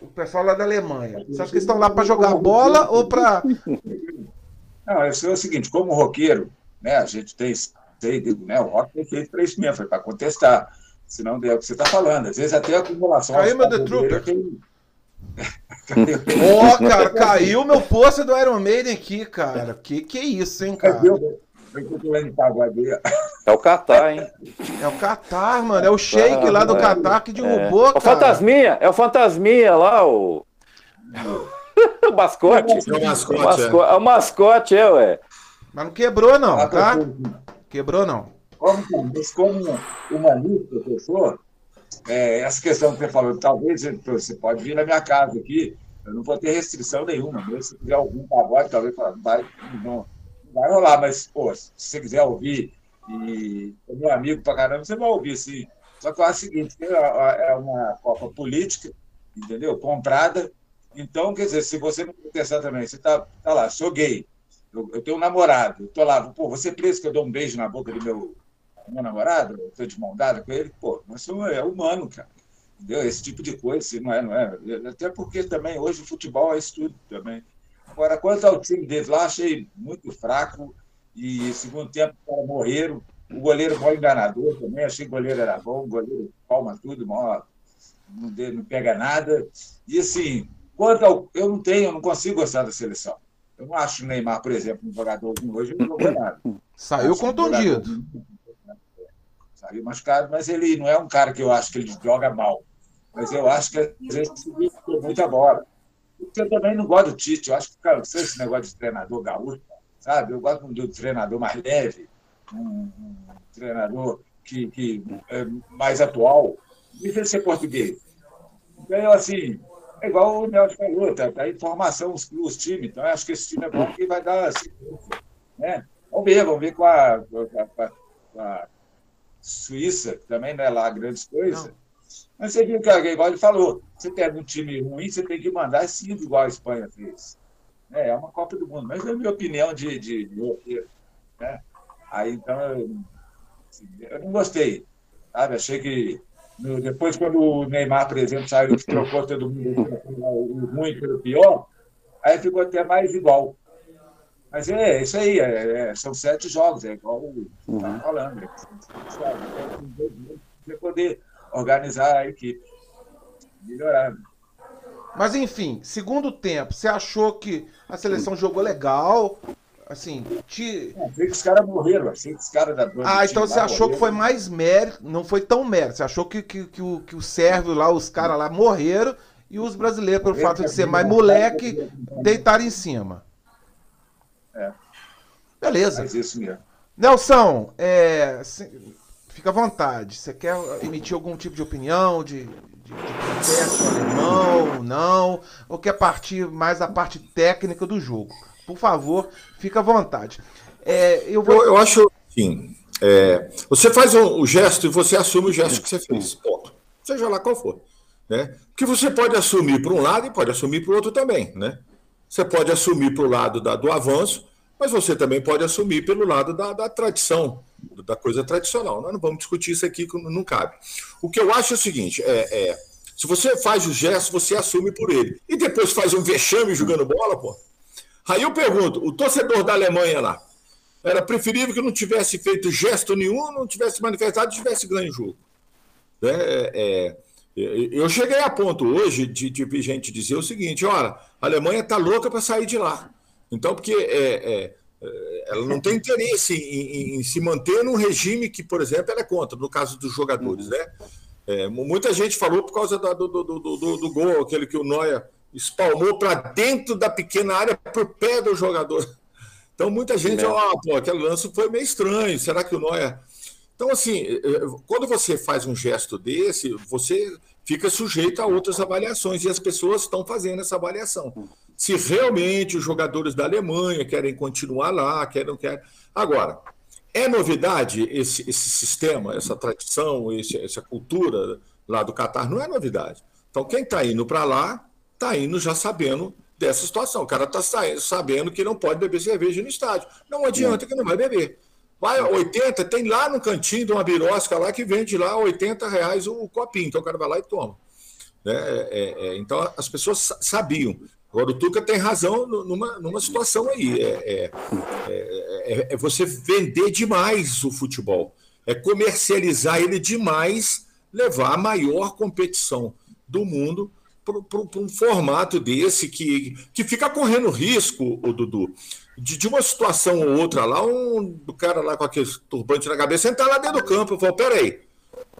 O pessoal lá da Alemanha, você acha que eles estão lá para jogar bola ou para. Não, isso é o seguinte, como roqueiro, né, a gente tem, tem né, o rock tem feito para isso mesmo, foi para contestar se não der o que você está falando. Às vezes até a acumulação. Caiu meu The Trooper. Ó, oh, cara, caiu meu pôster do Iron Maiden aqui, cara. Que que é isso, hein, cara? É o Qatar, hein? É o Qatar, mano. É o Sheik lá do Qatar que derrubou, é. O Fantasminha, é o Fantasminha lá, o. o mascote. É o mascote, o mascote, é. é. o mascote, é, ué. Mas não quebrou, não, ah, tá? Quebrou, não como, como humanista, professor, é, essa questão que você falou, talvez você pode vir na minha casa aqui, eu não vou ter restrição nenhuma, mesmo se tiver algum pagode, talvez vai, não, vai rolar, mas, pô, se você quiser ouvir e é meu amigo pra caramba, você vai ouvir, sim. Só que eu acho o seguinte, é, é uma Copa política, entendeu? Comprada. Então, quer dizer, se você não protestar também, você tá, tá lá, sou gay, eu, eu tenho um namorado, eu tô lá, pô, você é preso que eu dou um beijo na boca do meu meu namorado, estou de mão dada com ele, pô, mas é humano, cara. Entendeu? Esse tipo de coisa, assim, não é, não é. Até porque também hoje o futebol é isso tudo também. Agora, quanto ao time deles lá, achei muito fraco. E segundo tempo, os morreram. O goleiro foi enganador também, achei que o goleiro era bom, o goleiro palma tudo, mal, não, não pega nada. E assim, quanto ao. Eu não tenho, eu não consigo gostar da seleção. Eu não acho o Neymar, por exemplo, um jogador como hoje, não jogou nada. Saiu contundido saiu machucado, mas ele não é um cara que eu acho que ele joga mal. Mas eu acho que às vezes muita bola. Eu também não gosto do Tite, eu acho que, cara, esse negócio de treinador gaúcho, sabe? Eu gosto do treinador mais leve, um, um treinador que, que é mais atual. Difícil ser português. Então, assim, é igual o Nelson falou, tá, tá em formação os, os times, então eu acho que esse time é bom que vai dar assim, né? Vamos ver, vamos ver com a, com a, com a Suíça, também não é lá grandes coisas. Mas você viu que, igual ele falou, você pega um time ruim, você tem que mandar cinco, igual a Espanha fez. É, é uma Copa do Mundo, mas é a minha opinião de, de, de né? Aí, então, eu, assim, eu não gostei, sabe? Achei que no, depois, quando o Neymar, por exemplo, saiu e trocou todo mundo o ruim pelo pior, aí ficou até mais igual. Mas é isso aí, é, é, são sete jogos, é igual o uhum. tá falando. Você poder organizar a equipe, melhorar. Mas enfim, segundo tempo, você achou que a seleção jogou legal? Assim, te... Não, que os caras morreram, achei que os caras da Ah, então você achou morreram. que foi mais mérito, não foi tão mérito. Você achou que, que, que, o, que o sérvio lá, os caras lá morreram e os brasileiros, pelo fato de ser mais moleque, deitaram em cima. É. Beleza. Mas isso mesmo. Nelson, é, fica à vontade. Você quer emitir algum tipo de opinião, de, de, de protesto alemão, não? Ou quer partir mais da parte técnica do jogo? Por favor, fica à vontade. É, eu, vou... eu, eu acho, sim. É, você faz o, o, gesto e você assume o gesto que você fez. Ponto. Seja lá qual for. Né? Que você pode assumir para um lado e pode assumir para o outro também. Né? Você pode assumir para o lado da, do avanço, mas você também pode assumir pelo lado da, da, tradição, da coisa tradicional. Nós não vamos discutir isso aqui, não cabe. O que eu acho é o seguinte: é, é se você faz o gesto, você assume por ele. E depois faz um vexame jogando bola, pô. Aí eu pergunto: o torcedor da Alemanha lá, era preferível que não tivesse feito gesto nenhum, não tivesse manifestado, tivesse ganho o jogo. É, é, eu cheguei a ponto hoje de, de gente dizer o seguinte: olha, a Alemanha está louca para sair de lá. Então, porque é, é, ela não tem interesse em, em, em, se manter num regime que, por exemplo, ela é contra, no caso dos jogadores, né? É, muita gente falou por causa do, do, do, do, do gol, aquele que o Noia espalmou para dentro da pequena área por pé do jogador. Então, muita gente, ó, oh, pô, aquele lance foi meio estranho, será que o Noia. Então, assim, eh, eh, quando você faz um gesto desse, você fica sujeito a outras avaliações, e as pessoas estão fazendo essa avaliação. Se realmente os jogadores da Alemanha querem continuar lá, querem. querem... Agora, é novidade esse, esse sistema, essa tradição, esse, essa cultura lá do Catar? Não é novidade. Então, quem está indo para lá, está indo já sabendo dessa situação. O cara está sabendo que não pode beber cerveja no estádio. Não adianta que não vai beber. Vai 80, tem lá no cantinho de uma birosca lá que vende lá 80 reais o copinho. Então o cara vai lá e toma. Né? É, é, é então as pessoas sabiam. Agora o Tuca tem razão numa, numa situação aí. É, é, é, é você vender demais o futebol. É comercializar ele demais, levar a maior competição do mundo para um formato desse que, que fica correndo risco, o Dudu, de, de uma situação ou outra lá, um do cara lá com aquele turbante na cabeça entrar lá dentro do campo e falar, peraí,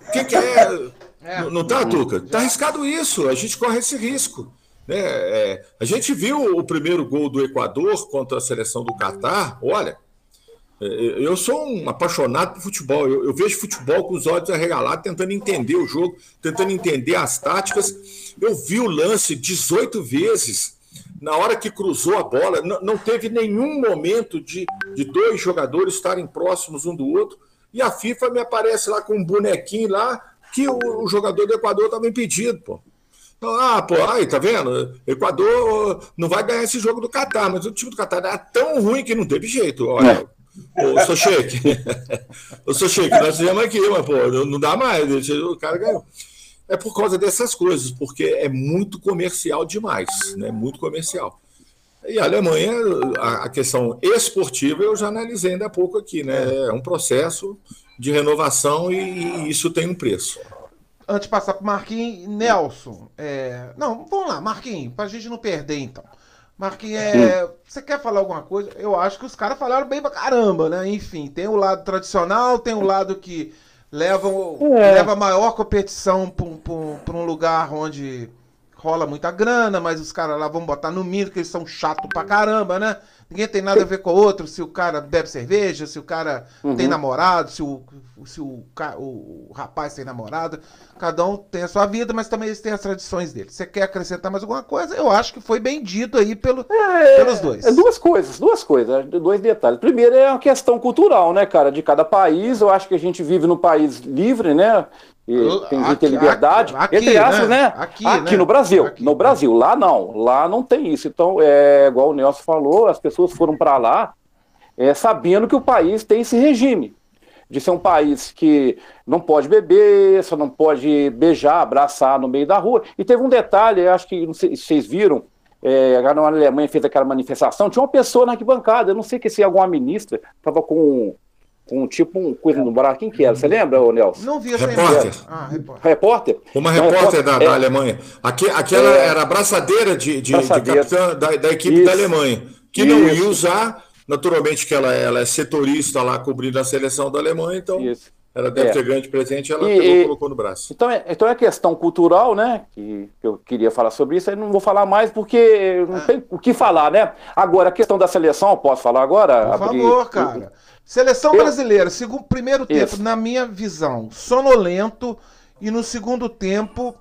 o que, que é? é? Não tá, Tuca? Tá arriscado isso, a gente corre esse risco. Né? É, a gente viu o primeiro gol do Equador contra a seleção do Catar, olha, é, eu sou um apaixonado por futebol. Eu, eu, vejo futebol com os olhos arregalados, tentando entender o jogo, tentando entender as táticas. Eu vi o lance 18 vezes. Na hora que cruzou a bola, não, não teve nenhum momento de, de dois jogadores estarem próximos um do outro. E a FIFA me aparece lá com um bonequinho lá que o, o jogador do Equador estava impedido, pô. Então, ah, pô, aí, tá vendo? Equador não vai ganhar esse jogo do Catar, mas o time do Catar é tão ruim que não teve jeito. Olha, é. Ô, sou Sheik. Ô, sou nós fizemos aqui, mas, pô, não dá mais. O cara ganhou. É por causa dessas coisas, porque é muito comercial demais, né? Muito comercial. E a Alemanha, a, questão esportiva, eu já analisei ainda há pouco aqui, né? É um processo de renovação e, e isso tem um preço. Antes de passar para o Marquinhos, Nelson. É... Não, vamos lá, Marquinhos, para a gente não perder então. Marquinhos, é, você quer falar alguma coisa? Eu acho que os caras falaram bem pra caramba, né? Enfim, tem o lado tradicional, tem o lado que leva, é. leva a maior competição pra, um lugar onde rola muita grana, mas os caras lá vão botar no mínimo que eles são chatos pra caramba, né? Ninguém tem nada a ver com o outro, se o cara bebe cerveja, se o cara uhum. tem namorado, se, o, se o, o, o, rapaz tem namorado. Cada um tem a sua vida, mas também eles têm as tradições deles. Você quer acrescentar mais alguma coisa? Eu acho que foi bem dito aí pelo, é, pelos dois. É duas coisas, duas coisas, dois detalhes. Primeiro é uma questão cultural, né, cara, de cada país. Eu acho que a gente vive num país livre, né? tem que ter liberdade, aqui, entre aspas, né? né? Aqui, aqui né? no Brasil. Aqui, no Brasil, lá não, lá não tem isso. Então, é igual o Nelson falou, as pessoas foram para lá é, sabendo que o país tem esse regime de ser um país que não pode beber, só não pode beijar, abraçar no meio da rua. E teve um detalhe, acho que não sei se vocês viram, é, a Alemanha fez aquela manifestação, tinha uma pessoa na arquibancada, eu não sei que se alguma ministra estava com com tipo um coisa no braço. Quem que era? Você lembra, ô Nelson? Não vi essa repórter. Ah, repórter. repórter. Uma repórter da, é, da Alemanha. Aqui, aquela é, era abraçadeira de, de, braçadeira. de capitã da, da equipe Isso. da Alemanha, que Isso. não ia usar, naturalmente que ela, ela é setorista lá cobrindo a seleção da Alemanha, então Isso. ela deve é. ter grande presente, ela e, pegou, e, colocou no braço. Então é, então é questão cultural, né? Que, que eu queria falar sobre isso, aí não vou falar mais porque não ah. tem o que falar, né? Agora, a questão da seleção, posso falar agora? Por Abrir, favor, cara. Seleção eu... brasileira, segundo primeiro tempo, Isso. na minha visão, sonolento e no segundo tempo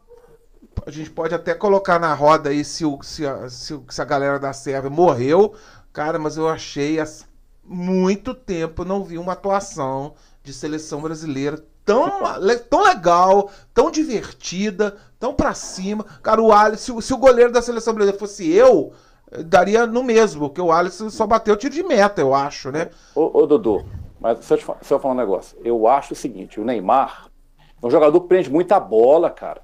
a gente pode até colocar na roda aí se, o, se, a, se, se a galera da Sérvia morreu, cara, mas eu achei as, muito tempo não vi uma atuação de seleção brasileira tão, tão legal, tão divertida, tão pra cima. Cara, o Alisson, se, se o goleiro da seleção brasileira fosse eu, daria no mesmo, porque o Alisson só bateu tiro de meta, eu acho, né? Ô, ô Dudu, mas se eu, te, se eu falar um negócio, eu acho o seguinte, o Neymar é um jogador que prende muita bola, cara.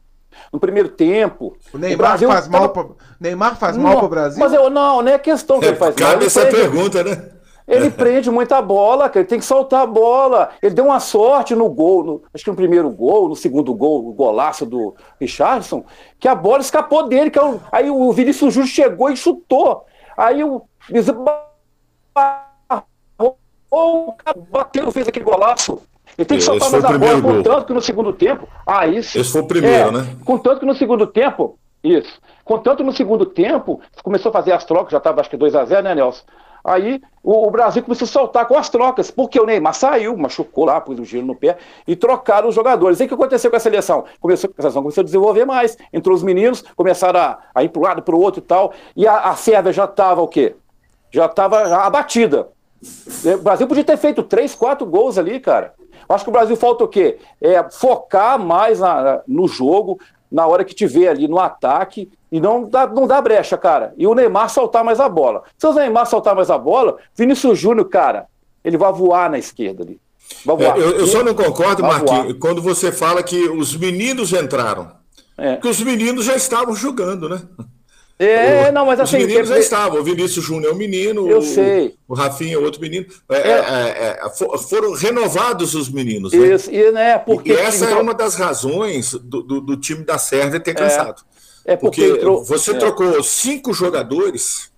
No primeiro tempo. O Neymar o Brasil faz mal pro, Neymar faz não, mal pro Brasil? Mas eu não, não é questão que é, ele faz mal. Cabe essa prende, pergunta, né? Ele prende muita bola, cara. Ele tem que soltar a bola. Ele deu uma sorte no gol, no, acho que no primeiro gol, no segundo gol, o golaço do Richardson, que a bola escapou dele. Que eu, aí o Vinícius Júnior chegou e chutou. Aí o bateu, fez aquele golaço. Ele tem que soltar mais a bola, contanto que no segundo tempo. Ah, isso. Esse foi o primeiro, é, né? Contanto que no segundo tempo. Isso. Contanto no segundo tempo, começou a fazer as trocas, já estava acho que 2x0, né, Nelson? Aí o, o, Brasil começou a soltar com as trocas, porque o Neymar saiu, machucou lá, pôs o giro no pé e trocaram os jogadores. E o que aconteceu com a seleção? Começou, a seleção começou a desenvolver mais, entrou os meninos, começaram a, a ir para um lado, para o outro e tal. E a, a Sérvia já estava o quê? Já estava abatida. O Brasil podia ter feito três, quatro gols ali, cara. Acho que o Brasil falta o quê? É focar mais na, no jogo, na hora que tiver ali no ataque e não dá, não dá brecha, cara. E o Neymar soltar mais a bola. Se o Neymar soltar mais a bola, Vinícius Júnior, cara, ele vai voar na esquerda ali. Vai voar. É, eu, eu, só não concordo, Marquinhos, quando você fala que os meninos entraram. É. Porque os meninos já estavam jogando, né? É, o, não, mas assim. Os meninos já estavam. O Vinícius Júnior é um menino. Eu o, sei. O Rafinha é outro menino. É, é. é, é foram renovados os meninos. Né? Isso, e, né, porque, e essa então... é uma das razões do, do, do time da Sérvia ter cansado. É, porque, porque entrou... você trocou cinco jogadores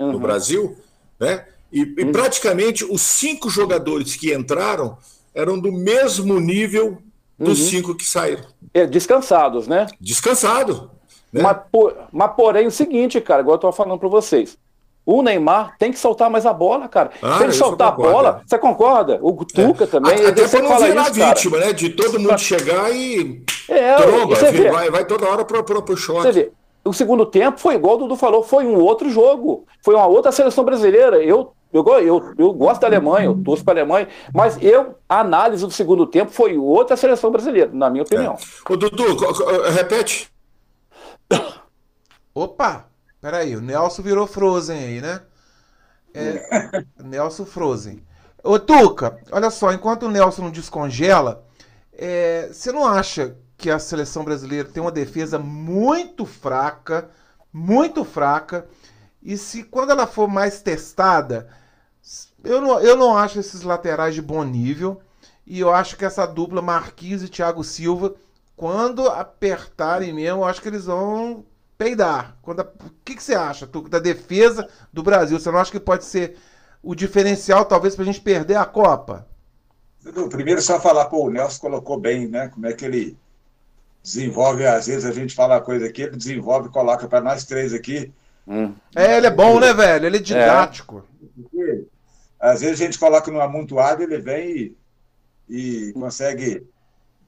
uhum. no Brasil, né? E, e uhum. praticamente os cinco jogadores que entraram eram do mesmo nível dos uhum. cinco que saíram. É, descansados, né? Descansado. Né? Mas, por, mas porém o seguinte, cara, igual eu tô falando para vocês. O Neymar tem que soltar mais a bola, cara. Ah, Se ele soltar a bola, você concorda? O Tuca é. também. Até para não virar isso, vítima, cara. né? De todo mundo chegar e. É, tromba, vê, vai, vai toda hora pro, pro, pro choque. Você vê, o segundo tempo foi igual o Dudu falou, foi um outro jogo. Foi uma outra seleção brasileira. Eu, eu, eu, eu gosto da Alemanha, eu torço para a Alemanha, mas eu, a análise do segundo tempo foi outra seleção brasileira, na minha opinião. É. O Dudu, repete. Opa! Peraí, o Nelson virou Frozen aí, né? É, Nelson Frozen. Ô, Tuca, olha só, enquanto o Nelson não descongela, é, você não acha que a seleção brasileira tem uma defesa muito fraca, muito fraca, e se quando ela for mais testada, eu não, eu não acho esses laterais de bom nível, e eu acho que essa dupla Marquinhos e Thiago Silva quando apertarem mesmo, eu acho que eles vão peidar. Quando a... O que, que você acha tu, da defesa do Brasil? Você não acha que pode ser o diferencial, talvez, para a gente perder a Copa? Primeiro, só falar, pô, o Nelson colocou bem, né? Como é que ele desenvolve, às vezes a gente fala coisa aqui, ele desenvolve e coloca para nós três aqui. Hum. É, ele é bom, né, velho? Ele é didático. É. Às vezes a gente coloca no amontoado, ele vem e, e consegue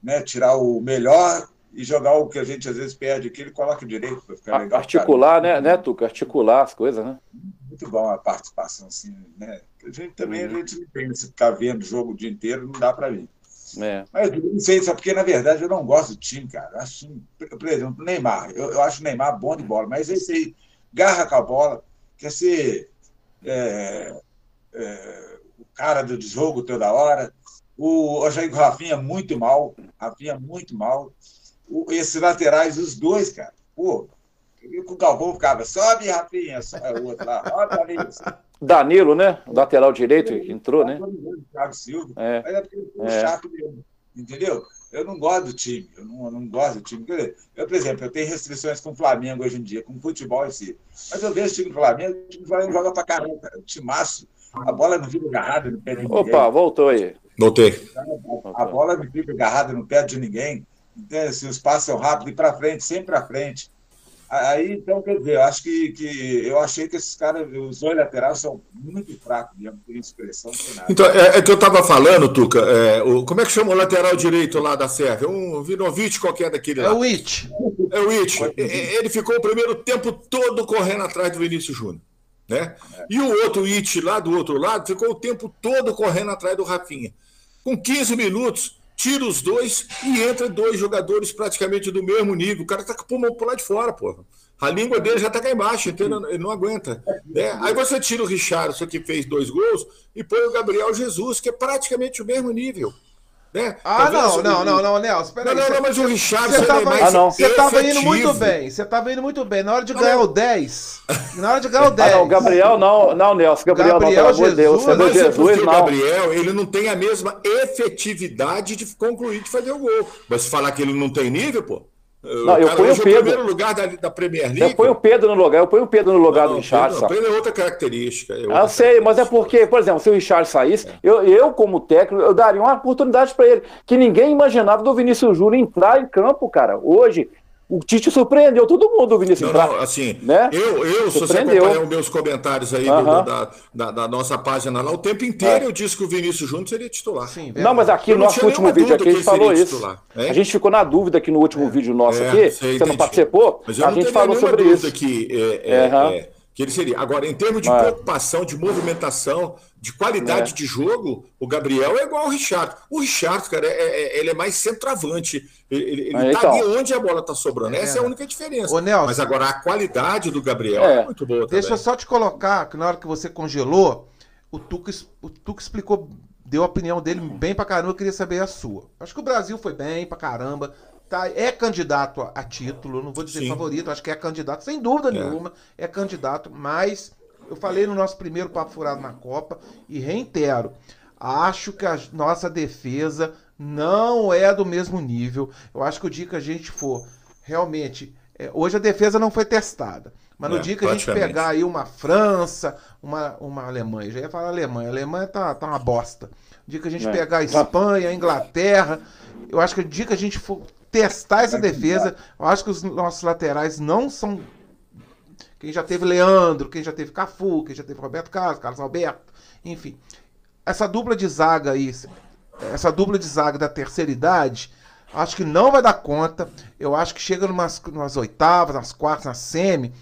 né, tirar o melhor e jogar o que a gente às vezes perde aqui, ele coloca direito para ficar legal. Articular, cara. né, né, Tuca? Articular as coisas, né? Muito bom a participação, assim, né? A gente também uhum. a gente não tem, se ficar vendo jogo o dia inteiro, não dá para mim. É. Mas eu não sei, só porque na verdade eu não gosto do time, cara. Eu acho, por exemplo, Neymar, eu, eu acho o Neymar bom de bola, mas esse aí garra com a bola, quer ser é, é, o cara do jogo toda hora, o, o Rafinha muito mal. Rafinha muito mal. O, esses laterais, os dois, cara. Pô, o Galvão ficava, sobe, Rafinha, sobe o outro lá, ó, Danilo. Danilo, né? O lateral direito entrou, né? Thiago Silva. É. Mas é porque ele é. chato mesmo. Entendeu? Eu não gosto do time, eu não, eu não gosto do time. Eu, por exemplo, eu tenho restrições com o Flamengo hoje em dia, com o futebol em si. Mas eu vejo o time do Flamengo, o time do Flamengo joga pra caramba, cara. O timaço, a bola não fica agarrada no pé de. Opa, voltou aí. Voltei. A bola não fica agarrada no pé de ninguém. Então, se os passos são rápidos, e para frente, sempre para frente. Aí, então, quer dizer, eu acho que, que eu achei que esses caras, os dois laterais, são muito fracos mesmo, tem expressão, não nada. Então, é, é que eu estava falando, Tuca, é, o, como é que chama o lateral direito lá da Sérvia? Um Vinovic qualquer daquele lá. É o It. É o It. Ele ficou o primeiro tempo todo correndo atrás do Vinícius Júnior. Né? É. E o outro It lá do outro lado ficou o tempo todo correndo atrás do Rafinha. Com 15 minutos, tira os dois e entra dois jogadores praticamente do mesmo nível. O cara tá com o pulmão por lá de fora, porra. A língua dele já tá cá embaixo, entendeu? Ele não aguenta. Né? Aí você tira o Richardson, que fez dois gols, e põe o Gabriel Jesus, que é praticamente o mesmo nível. Né? Ah, não, não, não, não, Nelson. Peraí. Não, não, não, mas o Richard você tava, é ah, não. Você tava indo muito bem. Você tava indo muito bem. Na hora de ganhar não. o 10. Na hora de ganhar o 10. Ah, não, Gabriel não, não, Nelson. Gabriel, Gabriel não, Jesus, Deus. Você mas Jesus, não. O Gabriel, ele não tem a mesma efetividade de concluir de fazer o gol. Mas se falar que ele não tem nível, pô. Não, eu ponho o Pedro. primeiro lugar da, da Premier League. Eu ponho o Pedro no lugar, eu ponho o Pedro no lugar não, do Richard. Não, Pedro é outra característica. É outra eu sei, mas é porque, por exemplo, se o Richard saísse, é. eu, eu, como técnico, eu daria uma oportunidade para ele, que ninguém imaginava do Vinícius Júnior entrar em campo, cara. Hoje, o Tite surpreendeu todo mundo, Vinícius. Não, não, assim, né? eu, eu se você acompanhar os meus comentários aí do, da, da, da, nossa página lá, o tempo inteiro é. eu disse que o Vinícius Júnior seria titular. Sim, não, mas aqui no nosso último vídeo aqui a gente falou isso. A gente ficou na dúvida aqui no último é. vídeo nosso é, aqui, sei, você não participou, a gente falou sobre isso. Que, é, é, é que ele seria. Agora, em termos de preocupação, de movimentação, de qualidade é. de jogo, o Gabriel é igual ao Richard. O Richard, cara, é, é, ele é mais centroavante. Ele, ele é, tá então, ali onde a bola tá sobrando. Essa é a única diferença. Ô, Nelson, Mas agora a qualidade do Gabriel é, muito boa também. Deixa eu só te colocar que na hora que você congelou, o Tuca, o Tuca explicou, deu a opinião dele bem pra caramba. Eu queria saber a sua. Acho que o Brasil foi bem pra caramba tá, é candidato a, a título, não vou dizer Sim. favorito, acho que é candidato, sem dúvida é. nenhuma, é candidato, mas eu falei no nosso primeiro papo furado na Copa e reitero, acho que a nossa defesa não é do mesmo nível. Eu acho que o dia que a gente for realmente. É, hoje a defesa não foi testada. Mas no é, dia que a gente pegar aí uma França, uma, uma Alemanha, já ia falar Alemanha, a Alemanha tá, tá uma bosta. No dia que a gente é. pegar a Espanha, a Inglaterra, eu acho que o dia que a gente for testar essa defesa. Eu acho que os nossos laterais não são. Quem já teve Leandro, quem já teve Cafu, quem já teve Roberto Carlos, Carlos Alberto, enfim. Essa dupla de zaga aí, essa dupla de zaga da terceira idade, acho que não vai dar conta. Eu acho que chega numas, numas oitavas, nas quartas, na semi.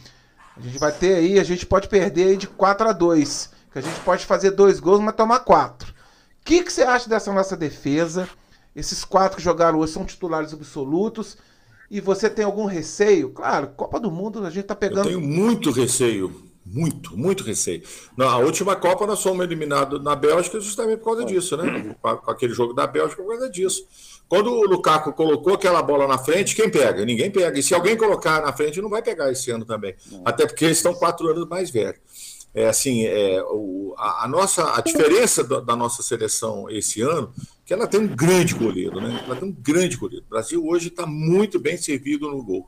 A gente vai ter aí, a gente pode perder aí de 4 a 2. Que a gente pode fazer dois gols, mas tomar quatro. O que, que você acha dessa nossa defesa? Esses quatro que jogaram hoje são titulares absolutos. E você tem algum receio? Claro, Copa do Mundo a gente está pegando. Eu tenho muito receio. Muito, muito receio. Na última Copa nós fomos eliminados na Bélgica justamente por causa disso, né? Com aquele jogo da Bélgica por causa disso. Quando o Lukaku colocou aquela bola na frente, quem pega? Ninguém pega. E se alguém colocar na frente, não vai pegar esse ano também. Até porque eles estão quatro anos mais velhos. É assim, é, o, a, a, nossa, a diferença da, da nossa seleção esse ano que ela tem um grande goleiro, né? Ela tem um grande goleiro. O Brasil hoje está muito bem servido no gol.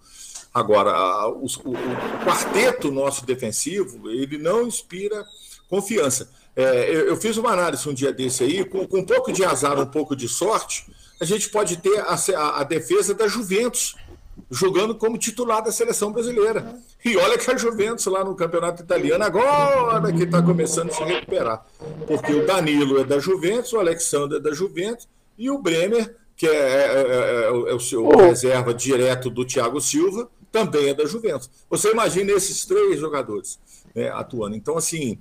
Agora, a, o, o, quarteto nosso defensivo, ele não inspira confiança. É, eu, eu, fiz uma análise um dia desse aí, com, com, um pouco de azar, um pouco de sorte, a gente pode ter a, a, a defesa da Juventus, jogando como titular da seleção brasileira. E olha que a Juventus lá no campeonato italiano agora que está começando a se recuperar. Porque o Danilo é da Juventus, o Alexandre é da Juventus e o Bremer, que é, é, é, é o seu oh. reserva direto do Thiago Silva, também é da Juventus. Você imagina esses três jogadores né, atuando. Então, assim,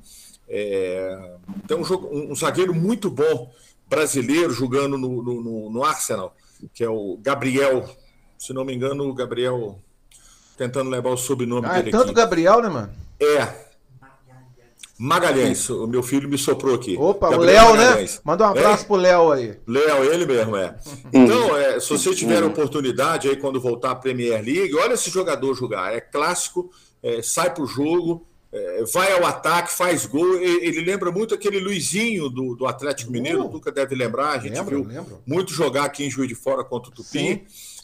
é, tem um, jogo, um, zagueiro muito bom brasileiro jogando no, no, no Arsenal, que é o Gabriel se não me engano, o Gabriel tentando levar o sobrenome ah, é dele. É tanto aqui. Gabriel, né, mano? É. Magalhães, o meu filho me soprou aqui. Opa, Gabriel o Léo, né? Manda um abraço é? pro Léo aí. Léo, ele mesmo, é. Então, é, se você tiver oportunidade aí quando voltar à Premier League, olha esse jogador jogar. É clássico, é, sai pro jogo, é, vai ao ataque, faz gol. Ele, ele, lembra muito aquele Luizinho do, do Atlético Mineiro, uh, nunca deve lembrar. A gente lembro, viu lembro. muito jogar aqui em Juiz de Fora contra o Tupi. Sim.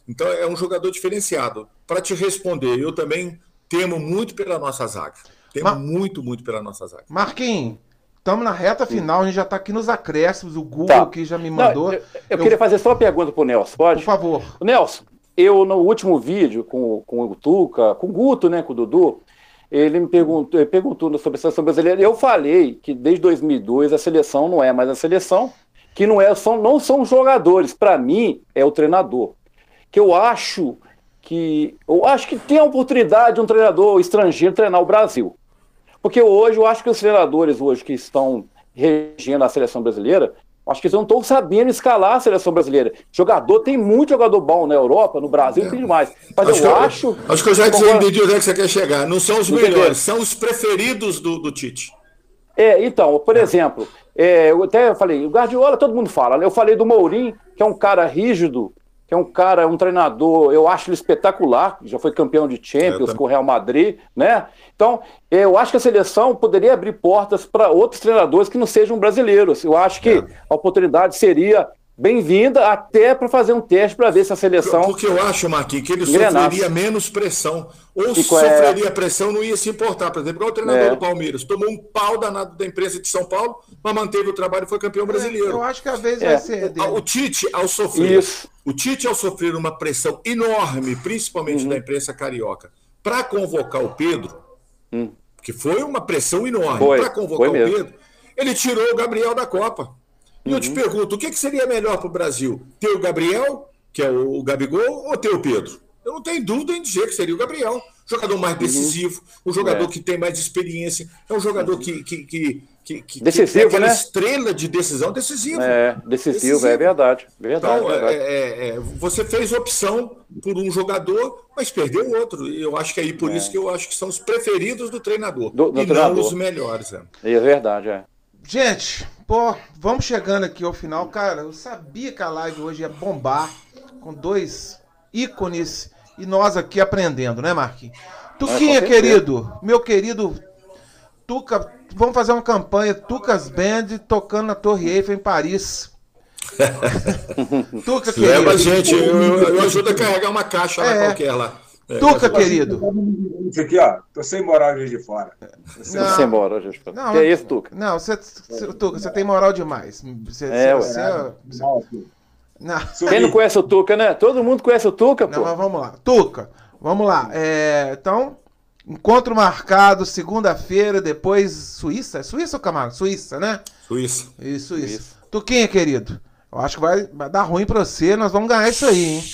Então é um jogador diferenciado. Para te responder, eu também temo muito pela nossa zaga. Temo Mar... muito, muito pela nossa zaga. Marquinhos, estamos na reta final, a gente já está aqui nos acréscimos, o Google tá. aqui já me mandou. Não, eu, eu, eu, queria fazer só uma pergunta para o Nelson, pode? Por favor. Nelson, eu no último vídeo com, com o Tuca, com o Guto, né, com o Dudu, ele me perguntou, ele perguntou sobre a seleção brasileira. Eu falei que desde 2002 a seleção não é mais a seleção, que não, é, são, não são jogadores. Para mim, é o treinador que eu acho que eu acho que tem a oportunidade de um treinador estrangeiro treinar o Brasil. Porque hoje eu acho que os treinadores hoje que estão regendo a seleção brasileira, Acho que eles não estão sabendo escalar a seleção brasileira. Jogador, tem muito jogador bom na Europa, no Brasil, é. tem demais. Mas acho eu acho. Acho que eu já entendi onde é que você quer chegar. Não são os melhores, Entendeu? são os preferidos do, do Tite. É, então, por é. exemplo, é, eu até falei, o Guardiola, todo mundo fala, né? Eu falei do Mourinho, que é um cara rígido, que é um cara, um treinador, eu acho ele espetacular, já foi campeão de Champions é, com o Real Madrid, né? Então, eu acho que a seleção poderia abrir portas para outros treinadores que não sejam brasileiros. Eu acho que é. a oportunidade seria bem-vinda até para fazer um teste para ver se a seleção. Porque eu acho, Marquinhos, que ele sofreria menos pressão. Ou se sofreria é... pressão, não ia se importar. Por exemplo, igual o treinador é. do Palmeiras. Tomou um pau danado da imprensa de São Paulo, mas manteve o trabalho e foi campeão brasileiro. Eu acho que às vezes é. vai ser. Dele. O Tite, ao sofrer. Isso. O Tite, ao sofrer uma pressão enorme, principalmente uhum. da imprensa carioca, para convocar o Pedro, uhum. que foi uma pressão enorme para convocar o Pedro, ele tirou o Gabriel da Copa. E uhum. eu te uhum. pergunto, o que, que seria melhor para o Brasil? Ter o Gabriel, que é o, Gabigol, ou ter o Pedro? Eu não tenho dúvida em dizer que seria o Gabriel. Jogador mais uhum. decisivo, uhum. um jogador é. que tem mais experiência, é um jogador que, que, que, que, que decisivo, aquela né? estrela de decisão decisivo. É, decisivo, decisivo. é verdade. verdade, então, verdade. É, é, é, você fez opção por um jogador, mas perdeu outro. E eu acho que é aí por é. isso que eu acho que são os preferidos do treinador. Do, do e treinador. não os melhores. É, é verdade, é. Gente, pô, vamos chegando aqui ao final. Cara, eu sabia que a live hoje ia bombar com dois ícones e nós aqui aprendendo, né, Marquinhos? Tuquinha, é, querido, meu querido Tuca, vamos fazer uma campanha Tucas Band tocando na Torre Eiffel em Paris. Tuca, querido. Leva a gente, eu, eu, ajudo a carregar uma caixa é. lá qualquer lá. É, Tuca, querido. Isso aqui, ó. Tô sem moral de fora. Não, sem moral de fora. Não, que é isso, Tuca? Não, você, Tuca, você tem moral demais. Você, é, você, é, você, não. Quem não conhece o Tuca, né? Todo mundo conhece o Tuca, pô. Não, mas vamos lá. Tuca, vamos lá. É, então, encontro marcado segunda-feira, depois Suíça? É Suíça ou Camargo? Suíça, né? Suíça. Isso, Suíça. isso. Tuquinha, querido. Eu acho que vai, vai dar ruim pra você. Nós vamos ganhar isso aí, hein?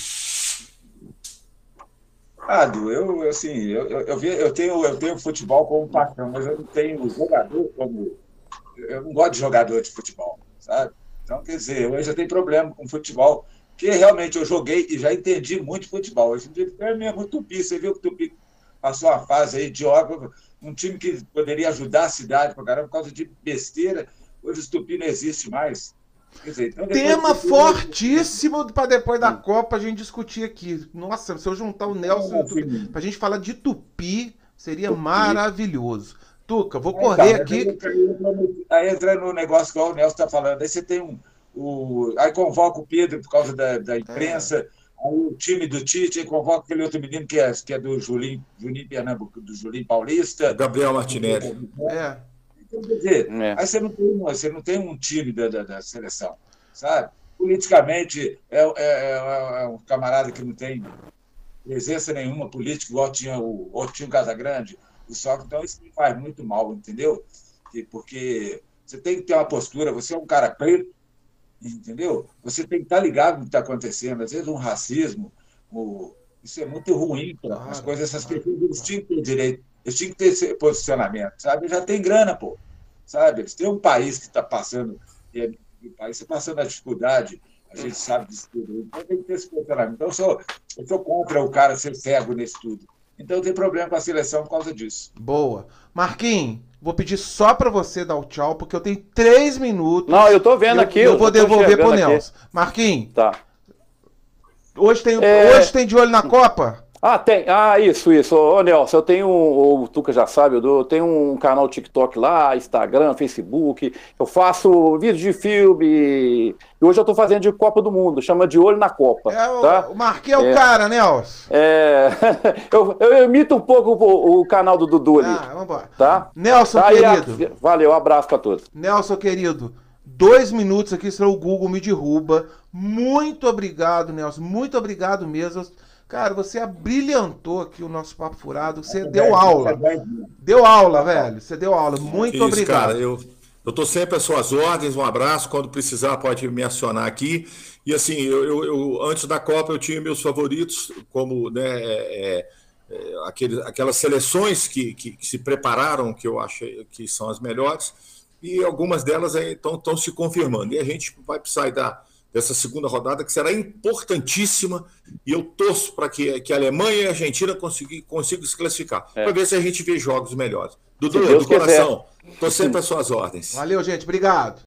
Ah, eu, assim, eu, eu, eu, tenho, eu tenho futebol como paixão, mas eu não tenho jogador como. Eu não gosto de jogador de futebol, sabe? Então, quer dizer, eu já tenho problema com futebol, que realmente eu joguei e já entendi muito futebol. Hoje em dia é mesmo Tupi, você viu que Tupi passou uma fase aí de óbvio, um time que poderia ajudar a cidade para caramba por causa de besteira. Hoje o Tupi não existe mais. Dizer, então Tema fortíssimo para depois da Copa a gente discutir aqui. Nossa, se eu juntar o Nelson Tupi, pra gente falar de Tupi, seria Tupi. maravilhoso. Tuca, vou correr então, aqui. Aí entra no negócio que o Nelson está falando. Aí você tem um. O, aí convoca o Pedro por causa da, da imprensa. É. Aí o time do Tite convoca aquele outro menino que é, que é do Julinho, Julinho Pernambuco, do Julinho Paulista. Gabriel Martinelli. É. Quer dizer, é. aí você não, tem, você não tem um time da, da, da seleção, sabe? Politicamente, é, é, é, é, um camarada que não tem presença nenhuma política, igual tinha o, ou tinha o Casagrande, o Sócrates. Então, isso me faz muito mal, entendeu? Porque você tem que ter uma postura, você é um cara preto, entendeu? Você tem que estar ligado no que está acontecendo. Às vezes, um racismo, o, isso é muito ruim para as coisas. Essas pessoas tinham que ter direito eles tinham que ter esse posicionamento, sabe? Já tem grana, pô. Sabe? Eles têm um país que está passando, e o país está passando a dificuldade, a gente sabe disso tudo. Então tem que ter esse posicionamento. Então eu sou, eu sou contra o cara ser cego nesse tudo. Então tem problema com a seleção por causa disso. Boa. Marquinhos, vou pedir só para você dar o tchau, porque eu tenho três minutos. Não, eu tô vendo aqui. Eu, eu vou devolver pro Nelson. Marquinhos. Tá. Hoje tem, é... hoje tem de olho na Copa? Ah, tem. Ah, isso, isso. Ô, Nelson, eu tenho, o Tuca já sabe, eu tenho um canal TikTok lá, Instagram, Facebook. Eu faço vídeos de filme. E hoje eu tô fazendo de Copa do Mundo, chama De Olho na Copa. É, tá? O Marquinhos é o é. cara, Nelson. É. eu, eu imito um pouco o, o, canal do Dudu ali. Ah, vambora. Tá? Nelson, tá, querido. A... Valeu, um abraço pra todos. Nelson, querido. Dois minutos aqui, senão o Google me derruba. Muito obrigado, Nelson. Muito obrigado mesmo. Cara, você abrilhantou aqui o nosso papo furado. Você é deu aula. É deu aula, velho. Você deu aula. Muito Isso, obrigado. Cara, eu eu estou sempre às suas ordens, um abraço. Quando precisar, pode me acionar aqui. E assim, eu, eu, eu antes da Copa eu tinha meus favoritos, como né, é, é, é aquelas seleções que, que, que, se prepararam, que eu acho que são as melhores. e algumas delas estão se confirmando. E a gente vai sair da, dessa segunda rodada, que será importantíssima, e eu torço para que, que a Alemanha e a Argentina consigam, consigam se classificar, é. para ver se a gente vê jogos melhores. Dudu, do coração, estou sempre às suas ordens. Valeu, gente, obrigado.